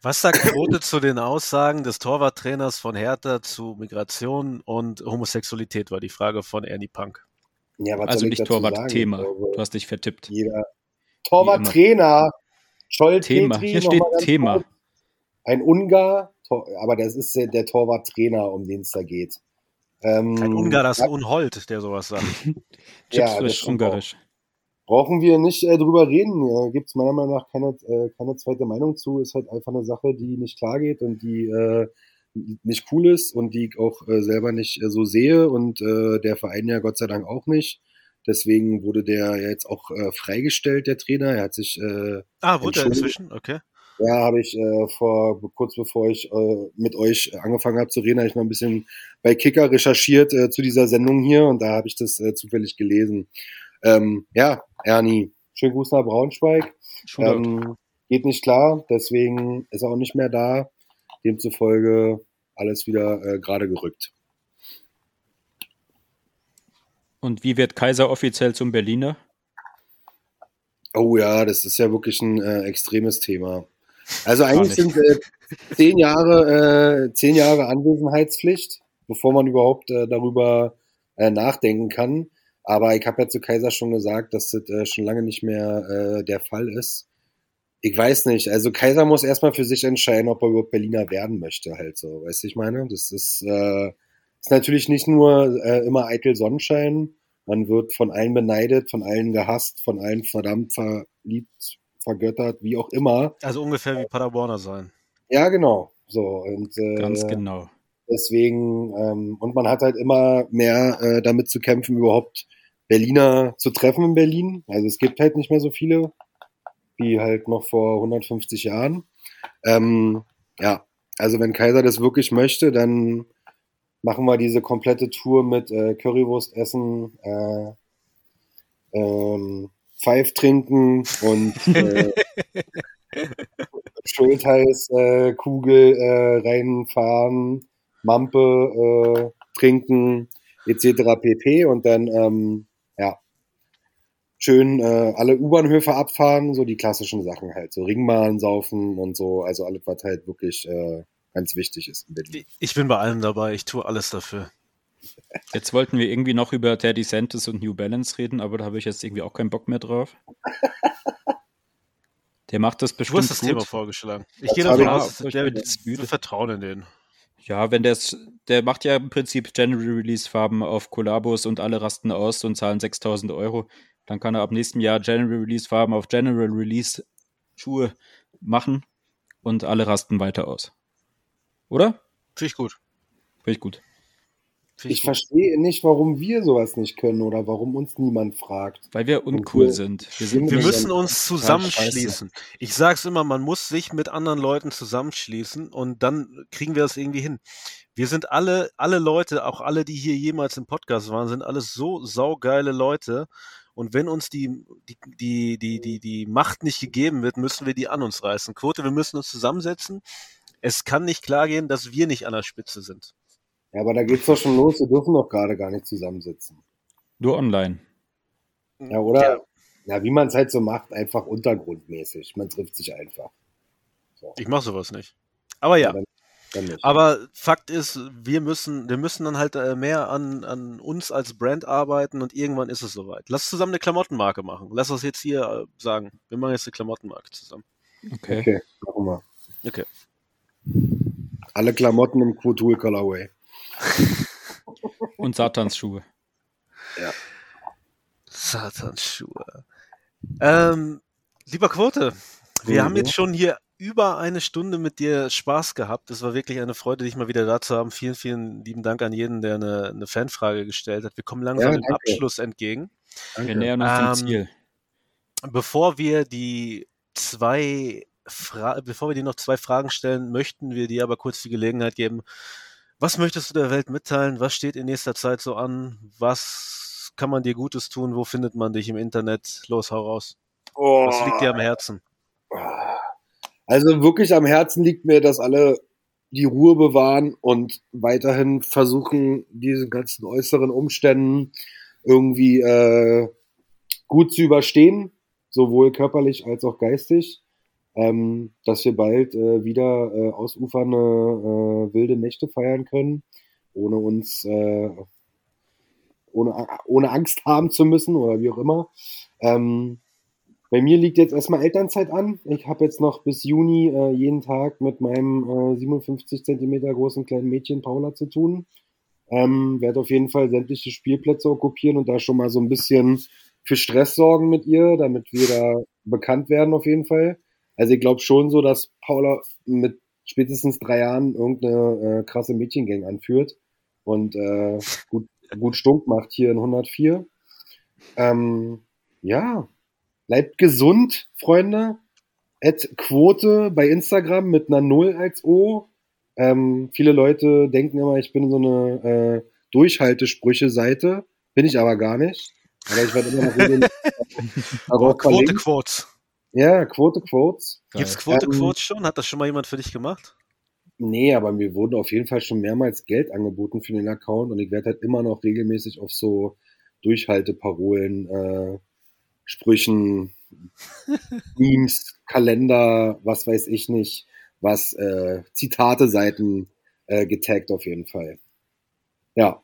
Speaker 3: Was sagt Quote zu den Aussagen des Torwarttrainers von Hertha zu Migration und Homosexualität, war die Frage von Ernie Punk.
Speaker 4: Ja, was
Speaker 2: Also nicht Torwart-Thema.
Speaker 4: glaube,
Speaker 2: Du hast dich vertippt.
Speaker 4: Jeder Torwarttrainer, Scholl
Speaker 2: Thema.
Speaker 4: Petri,
Speaker 2: Hier steht Thema.
Speaker 4: kurz. Ein Ungar, Tor- aber das ist der der Torwarttrainer, um den es da geht. Ähm,
Speaker 3: Ein Ungar, das
Speaker 4: ja,
Speaker 3: ist Unhold, der sowas sagt.
Speaker 4: Ja,
Speaker 2: Chips
Speaker 4: das
Speaker 2: frisch
Speaker 4: stimmt
Speaker 2: ungarisch.
Speaker 4: brauchen wir nicht äh, drüber reden. Äh, Gibt es meiner Meinung nach keine, äh, keine zweite Meinung zu. Ist halt einfach eine Sache, die nicht klar geht und die äh, nicht cool ist und die ich auch äh, selber nicht äh, so sehe und äh, der Verein ja Gott sei Dank auch nicht. Deswegen wurde der ja jetzt auch äh, freigestellt, der Trainer. Er hat sich äh,
Speaker 3: Ah, wurde er inzwischen? Okay.
Speaker 4: Ja, habe ich äh, vor kurz bevor ich mit euch angefangen habe zu reden, habe ich noch ein bisschen bei Kicker recherchiert zu dieser Sendung hier und da habe ich das zufällig gelesen. Ähm, ja, Ernie, schönen Gruß nach Braunschweig.
Speaker 2: Shootout.
Speaker 4: Ähm, geht nicht klar, deswegen ist er auch nicht mehr da. Demzufolge alles wieder äh, gerade gerückt.
Speaker 2: Und wie wird Kaiser offiziell zum Berliner?
Speaker 4: Oh ja, das ist ja wirklich ein äh, extremes Thema. Also eigentlich sind äh, zehn Jahre, äh, zehn Jahre Anwesenheitspflicht, bevor man überhaupt äh, darüber äh, nachdenken kann. Aber ich habe ja zu Kaiser schon gesagt, dass das äh, schon lange nicht mehr der Fall ist. Ich weiß nicht. Also Kaiser muss erstmal für sich entscheiden, ob er überhaupt Berliner werden möchte, halt so. Weißt du, ich meine? Das ist, äh, ist natürlich nicht nur äh, immer eitel Sonnenschein. Man wird von allen beneidet, von allen gehasst, von allen verdammt verliebt, vergöttert, wie auch immer.
Speaker 3: Also ungefähr wie Paderborner sein.
Speaker 4: Ja, genau. So, und äh,
Speaker 2: Ganz genau.
Speaker 4: deswegen, ähm, und man hat halt immer mehr äh, damit zu kämpfen, überhaupt Berliner zu treffen in Berlin. Also es gibt halt nicht mehr so viele, wie halt noch vor 150 Jahren. Ähm, ja, also wenn Kaiser das wirklich möchte, dann machen wir diese komplette Tour mit äh, Currywurst essen, äh, ähm, Pfeif trinken und äh, Schultheiß äh, Kugel äh, reinfahren, Mampe äh, trinken etc. pp. Und dann ähm, schön äh, alle U-Bahnhöfe abfahren, so die klassischen Sachen halt, so Ringbahn saufen und so, also alles was halt wirklich äh, ganz wichtig ist in Berlin.
Speaker 3: Ich bin bei allem dabei, ich tue alles dafür.
Speaker 2: Jetzt wollten wir irgendwie noch über Teddy Santis und New Balance reden, aber da habe ich jetzt irgendwie auch keinen Bock mehr drauf. Der macht das
Speaker 3: Du
Speaker 2: bestimmt
Speaker 3: hast das
Speaker 2: gut.
Speaker 3: Thema vorgeschlagen. Ich
Speaker 4: Das
Speaker 3: gehe davon aus.
Speaker 2: Ich
Speaker 3: der wir vertrauen in den.
Speaker 2: Ja, wenn der der macht ja im Prinzip General Release Farben auf Kollabos und alle rasten aus und zahlen 6000 Euro. Dann kann er ab nächstem Jahr General Release Farben auf General Release Schuhe machen und alle rasten weiter aus. Oder?
Speaker 3: Finde ich gut.
Speaker 2: Finde ich gut.
Speaker 4: Ich
Speaker 3: gut.
Speaker 4: verstehe nicht, warum wir sowas nicht können oder warum uns niemand fragt.
Speaker 2: Weil wir uncool
Speaker 4: wir-
Speaker 2: sind. Wir sind
Speaker 3: Wir müssen uns zusammenschließen. Ich sag's immer, man muss sich mit anderen Leuten zusammenschließen und dann kriegen wir das irgendwie hin. Wir sind alle, alle Leute, auch alle, die hier jemals im Podcast waren, sind alles so saugeile Leute. Und wenn uns die, die, die, die, die, die Macht nicht gegeben wird, müssen wir die an uns reißen. Quote, wir müssen uns zusammensetzen. Es kann nicht klar gehen, dass wir nicht an der Spitze sind.
Speaker 4: Ja, aber da geht's doch schon los. Wir dürfen doch gerade gar nicht zusammensitzen.
Speaker 2: nur online.
Speaker 4: Ja, oder?
Speaker 3: Ja.
Speaker 4: Ja, wie man es halt so macht, einfach untergrundmäßig. Man trifft sich einfach. So.
Speaker 3: Ich mache sowas nicht. Aber ja.
Speaker 4: nicht.
Speaker 3: Aber Fakt ist, wir müssen, wir müssen dann halt äh, mehr an, an uns als Brand arbeiten und irgendwann ist es soweit. Lass zusammen eine Klamottenmarke machen. Lass uns jetzt hier äh, sagen. Wir machen jetzt eine Klamottenmarke zusammen.
Speaker 2: Okay.
Speaker 4: okay, machen wir.
Speaker 3: Okay.
Speaker 4: Alle Klamotten im Quotul Colorway.
Speaker 2: Und Satansschuhe.
Speaker 3: Satansschuhe. Ähm, lieber Quote, wir
Speaker 4: Mhm.
Speaker 3: haben jetzt schon hier über eine Stunde mit dir Spaß gehabt. Es war wirklich eine Freude, dich mal wieder da zu haben. Vielen, vielen lieben Dank an jeden, der eine, eine Fanfrage gestellt hat. Wir kommen langsam
Speaker 4: Ja,
Speaker 3: dem. Abschluss entgegen.
Speaker 2: Wir
Speaker 4: Danke.
Speaker 2: nähern uns
Speaker 3: Ähm,
Speaker 2: dem Ziel.
Speaker 3: Bevor wir die zwei Fra bevor wir dir noch zwei Fragen stellen, möchten wir dir aber kurz die Gelegenheit geben, Was möchtest du der Welt mitteilen? Was steht in nächster Zeit so an? Was kann man dir Gutes tun? Wo findet man dich im Internet? Los, hau raus.
Speaker 4: Oh,
Speaker 3: Was liegt dir am Herzen?
Speaker 4: Also wirklich am Herzen liegt mir, dass alle die Ruhe bewahren und weiterhin versuchen, diesen ganzen äußeren Umständen irgendwie äh, gut zu überstehen, sowohl körperlich als auch geistig. Ähm, dass wir bald äh, wieder äh, ausufernde äh, wilde Nächte feiern können, ohne uns äh, ohne, ohne Angst haben zu müssen oder wie auch immer. Ähm, bei mir liegt jetzt erstmal Elternzeit an. Ich habe jetzt noch bis Juni äh, jeden Tag mit meinem äh, 57 Zentimeter großen kleinen Mädchen Paula zu tun. Ähm, werde auf jeden Fall sämtliche Spielplätze okkupieren und da schon mal so ein bisschen für Stress sorgen mit ihr, damit wir da bekannt werden auf jeden Fall. Also ich glaube schon so, dass Paula mit spätestens drei Jahren irgendeine äh, krasse Mädchengang anführt und äh, gut, gut stunk macht hier in 104. Ähm, ja, bleibt gesund, Freunde. At Quote bei Instagram mit einer Null als O. Ähm, viele Leute denken immer, ich bin so eine äh, Durchhaltesprüche-Seite. Bin ich aber gar nicht. Aber ich werde immer noch regelmäßig darauf
Speaker 3: Quote. Quotes.
Speaker 4: Ja, Quote Quotes.
Speaker 3: Gibt's Quote
Speaker 4: Ähm,
Speaker 3: Quotes schon? Hat das schon mal jemand für dich gemacht?
Speaker 4: Nee, aber mir wurde auf jeden Fall schon mehrmals Geld angeboten für den Account und ich werde halt immer noch regelmäßig auf so Durchhalteparolen, äh, Sprüchen, Memes, Kalender, was weiß ich nicht, was, äh, Zitate-Seiten äh, getaggt auf jeden Fall. Ja.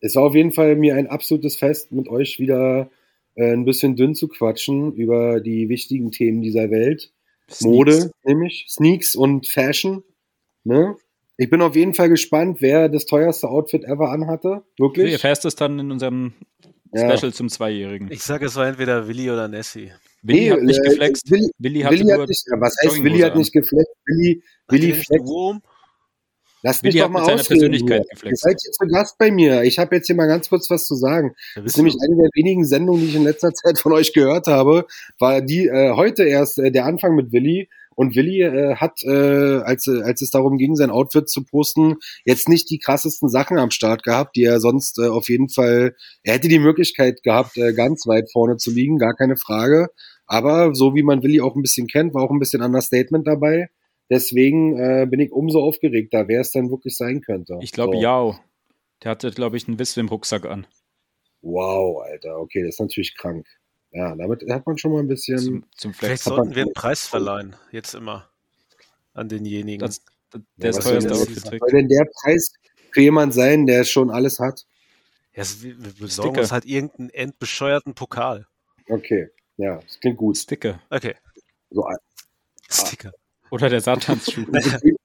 Speaker 4: Es war auf jeden Fall mir ein absolutes Fest, mit euch wieder äh, ein bisschen dünn zu quatschen über die wichtigen Themen dieser Welt. Mode, nämlich Sneaks und Fashion. Ne? Ich bin auf jeden Fall gespannt, wer das teuerste Outfit ever anhatte. Wirklich?
Speaker 2: erfährst es dann in unserem
Speaker 4: Ja.
Speaker 2: Special zum Zweijährigen.
Speaker 3: Ich sage, es war entweder Willi oder Nessie.
Speaker 2: Willi hat nicht
Speaker 4: äh,
Speaker 2: geflext.
Speaker 4: Willi,
Speaker 2: Willi hatte
Speaker 4: Willi hat nicht, ja, was heißt, Willi hat nicht geflext? Willi,
Speaker 3: Hat
Speaker 4: Willi flext. Lass
Speaker 2: Willi
Speaker 4: mich doch
Speaker 2: hat
Speaker 4: mal
Speaker 2: mit seiner
Speaker 4: ausreden. Ihr
Speaker 2: geflext.
Speaker 4: seid jetzt zu Gast bei mir. Ich habe jetzt hier mal ganz kurz was zu sagen.
Speaker 3: Wer
Speaker 4: Das ist nämlich
Speaker 3: du?
Speaker 4: eine der wenigen Sendungen, die ich in letzter Zeit von euch gehört habe, war die äh, heute erst äh, der Anfang mit Willi. Und Willi äh, hat, äh, als, äh, als es darum ging, sein Outfit zu posten, jetzt nicht die krassesten Sachen am Start gehabt, die er sonst äh, auf jeden Fall, er hätte die Möglichkeit gehabt, äh, ganz weit vorne zu liegen, gar keine Frage. Aber so wie man Willi auch ein bisschen kennt, war auch ein bisschen Understatement dabei. Deswegen äh, bin ich umso aufgeregter, wer es dann wirklich sein könnte.
Speaker 2: Ich glaube,
Speaker 4: So.
Speaker 2: Yao. Der hatte, glaube ich, einen Wiss im Rucksack an.
Speaker 4: Wow, Alter, okay, das ist natürlich krank. Ja, damit hat man schon mal ein bisschen.
Speaker 2: Zum, zum
Speaker 3: Vielleicht sollten
Speaker 4: man-
Speaker 3: wir einen Preis verleihen. Jetzt immer. An denjenigen.
Speaker 2: Das, das,
Speaker 4: Ja,
Speaker 2: der
Speaker 4: was
Speaker 2: ist teuerste
Speaker 4: denn-
Speaker 2: Outfit
Speaker 4: soll denn der Preis für jemand sein, der schon alles hat?
Speaker 3: ja, es- wir, wir besorgen
Speaker 2: Sticker.
Speaker 3: uns halt irgendeinen endbescheuerten Pokal.
Speaker 4: Okay, ja, das klingt gut.
Speaker 2: Sticker.
Speaker 3: Okay.
Speaker 4: So ein-
Speaker 3: Sticker.
Speaker 2: Oder der Satansschuh.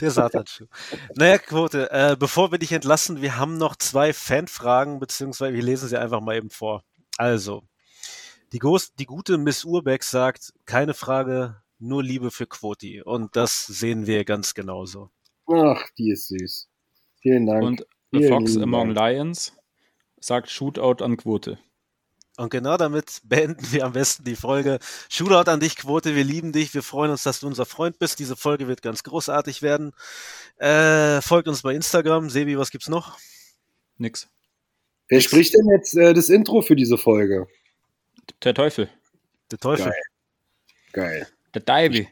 Speaker 3: Der Satanschuh. Naja, Quote, äh, bevor wir dich entlassen, wir haben noch zwei Fanfragen, beziehungsweise wir lesen sie einfach mal eben vor. Also, die, groß, die gute Miss Urbeck sagt, keine Frage, nur Liebe für Quoti. Und das sehen wir ganz genauso.
Speaker 4: Ach, die ist süß. Vielen Dank.
Speaker 2: Und The
Speaker 4: Vielen
Speaker 2: Fox
Speaker 4: lieben
Speaker 2: Among
Speaker 4: Dank.
Speaker 2: Lions sagt Shootout an Quote.
Speaker 3: Und genau damit beenden wir am besten die Folge. Shootout an dich, Quote. Wir lieben dich. Wir freuen uns, dass du unser Freund bist. Diese Folge wird ganz großartig werden. Äh, folgt uns bei Instagram. Sebi, was gibt's noch?
Speaker 2: Nix.
Speaker 4: Wer spricht denn jetzt äh, das Intro für diese Folge?
Speaker 2: Der Teufel.
Speaker 3: Der Teufel.
Speaker 4: Geil. Geil.
Speaker 2: Der Divey.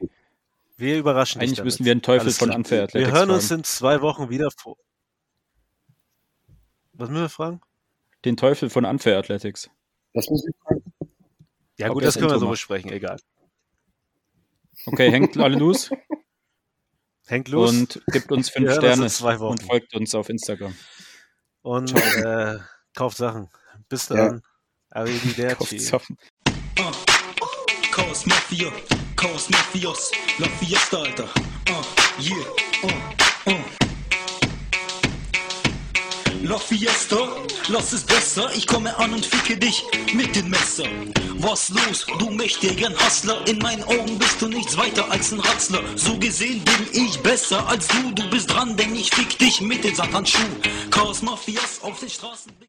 Speaker 3: Wir überraschen dich
Speaker 2: Eigentlich
Speaker 3: damit.
Speaker 2: müssen wir einen Teufel
Speaker 3: Alles
Speaker 2: von. Unfair Athletics
Speaker 3: Wir hören uns
Speaker 2: fragen.
Speaker 3: in zwei Wochen wieder vor. Was müssen wir fragen?
Speaker 2: Den Teufel von Unfair Athletics.
Speaker 4: Das muss ich fragen.
Speaker 3: Ja
Speaker 2: Ob
Speaker 3: gut, das
Speaker 2: das
Speaker 3: können wir
Speaker 2: Intro
Speaker 3: so
Speaker 2: macht.
Speaker 3: besprechen, egal.
Speaker 2: Okay, hängt alle los
Speaker 3: Hängt los und,
Speaker 2: und gibt uns fünf
Speaker 3: Wir uns
Speaker 2: Sterne
Speaker 3: in zwei Wochen.
Speaker 2: und folgt uns auf Instagram.
Speaker 3: äh, kauft Sachen. Bis dann. Arrivederci.
Speaker 2: Sachen.
Speaker 7: Chaos Mafia, Chaos Mafios, La Fiesta, Alter. Uh, yeah, uh, uh. La Fiesta, lass es besser. Ich komme an und ficke dich mit dem Messer. Was los, du mächtigen Hustler? In meinen Augen bist du nichts weiter als ein Ratzler. So gesehen bin ich besser als du. Du bist dran, denn ich fick dich mit dem Satanschuh. Chaos Mafias auf den Straßen.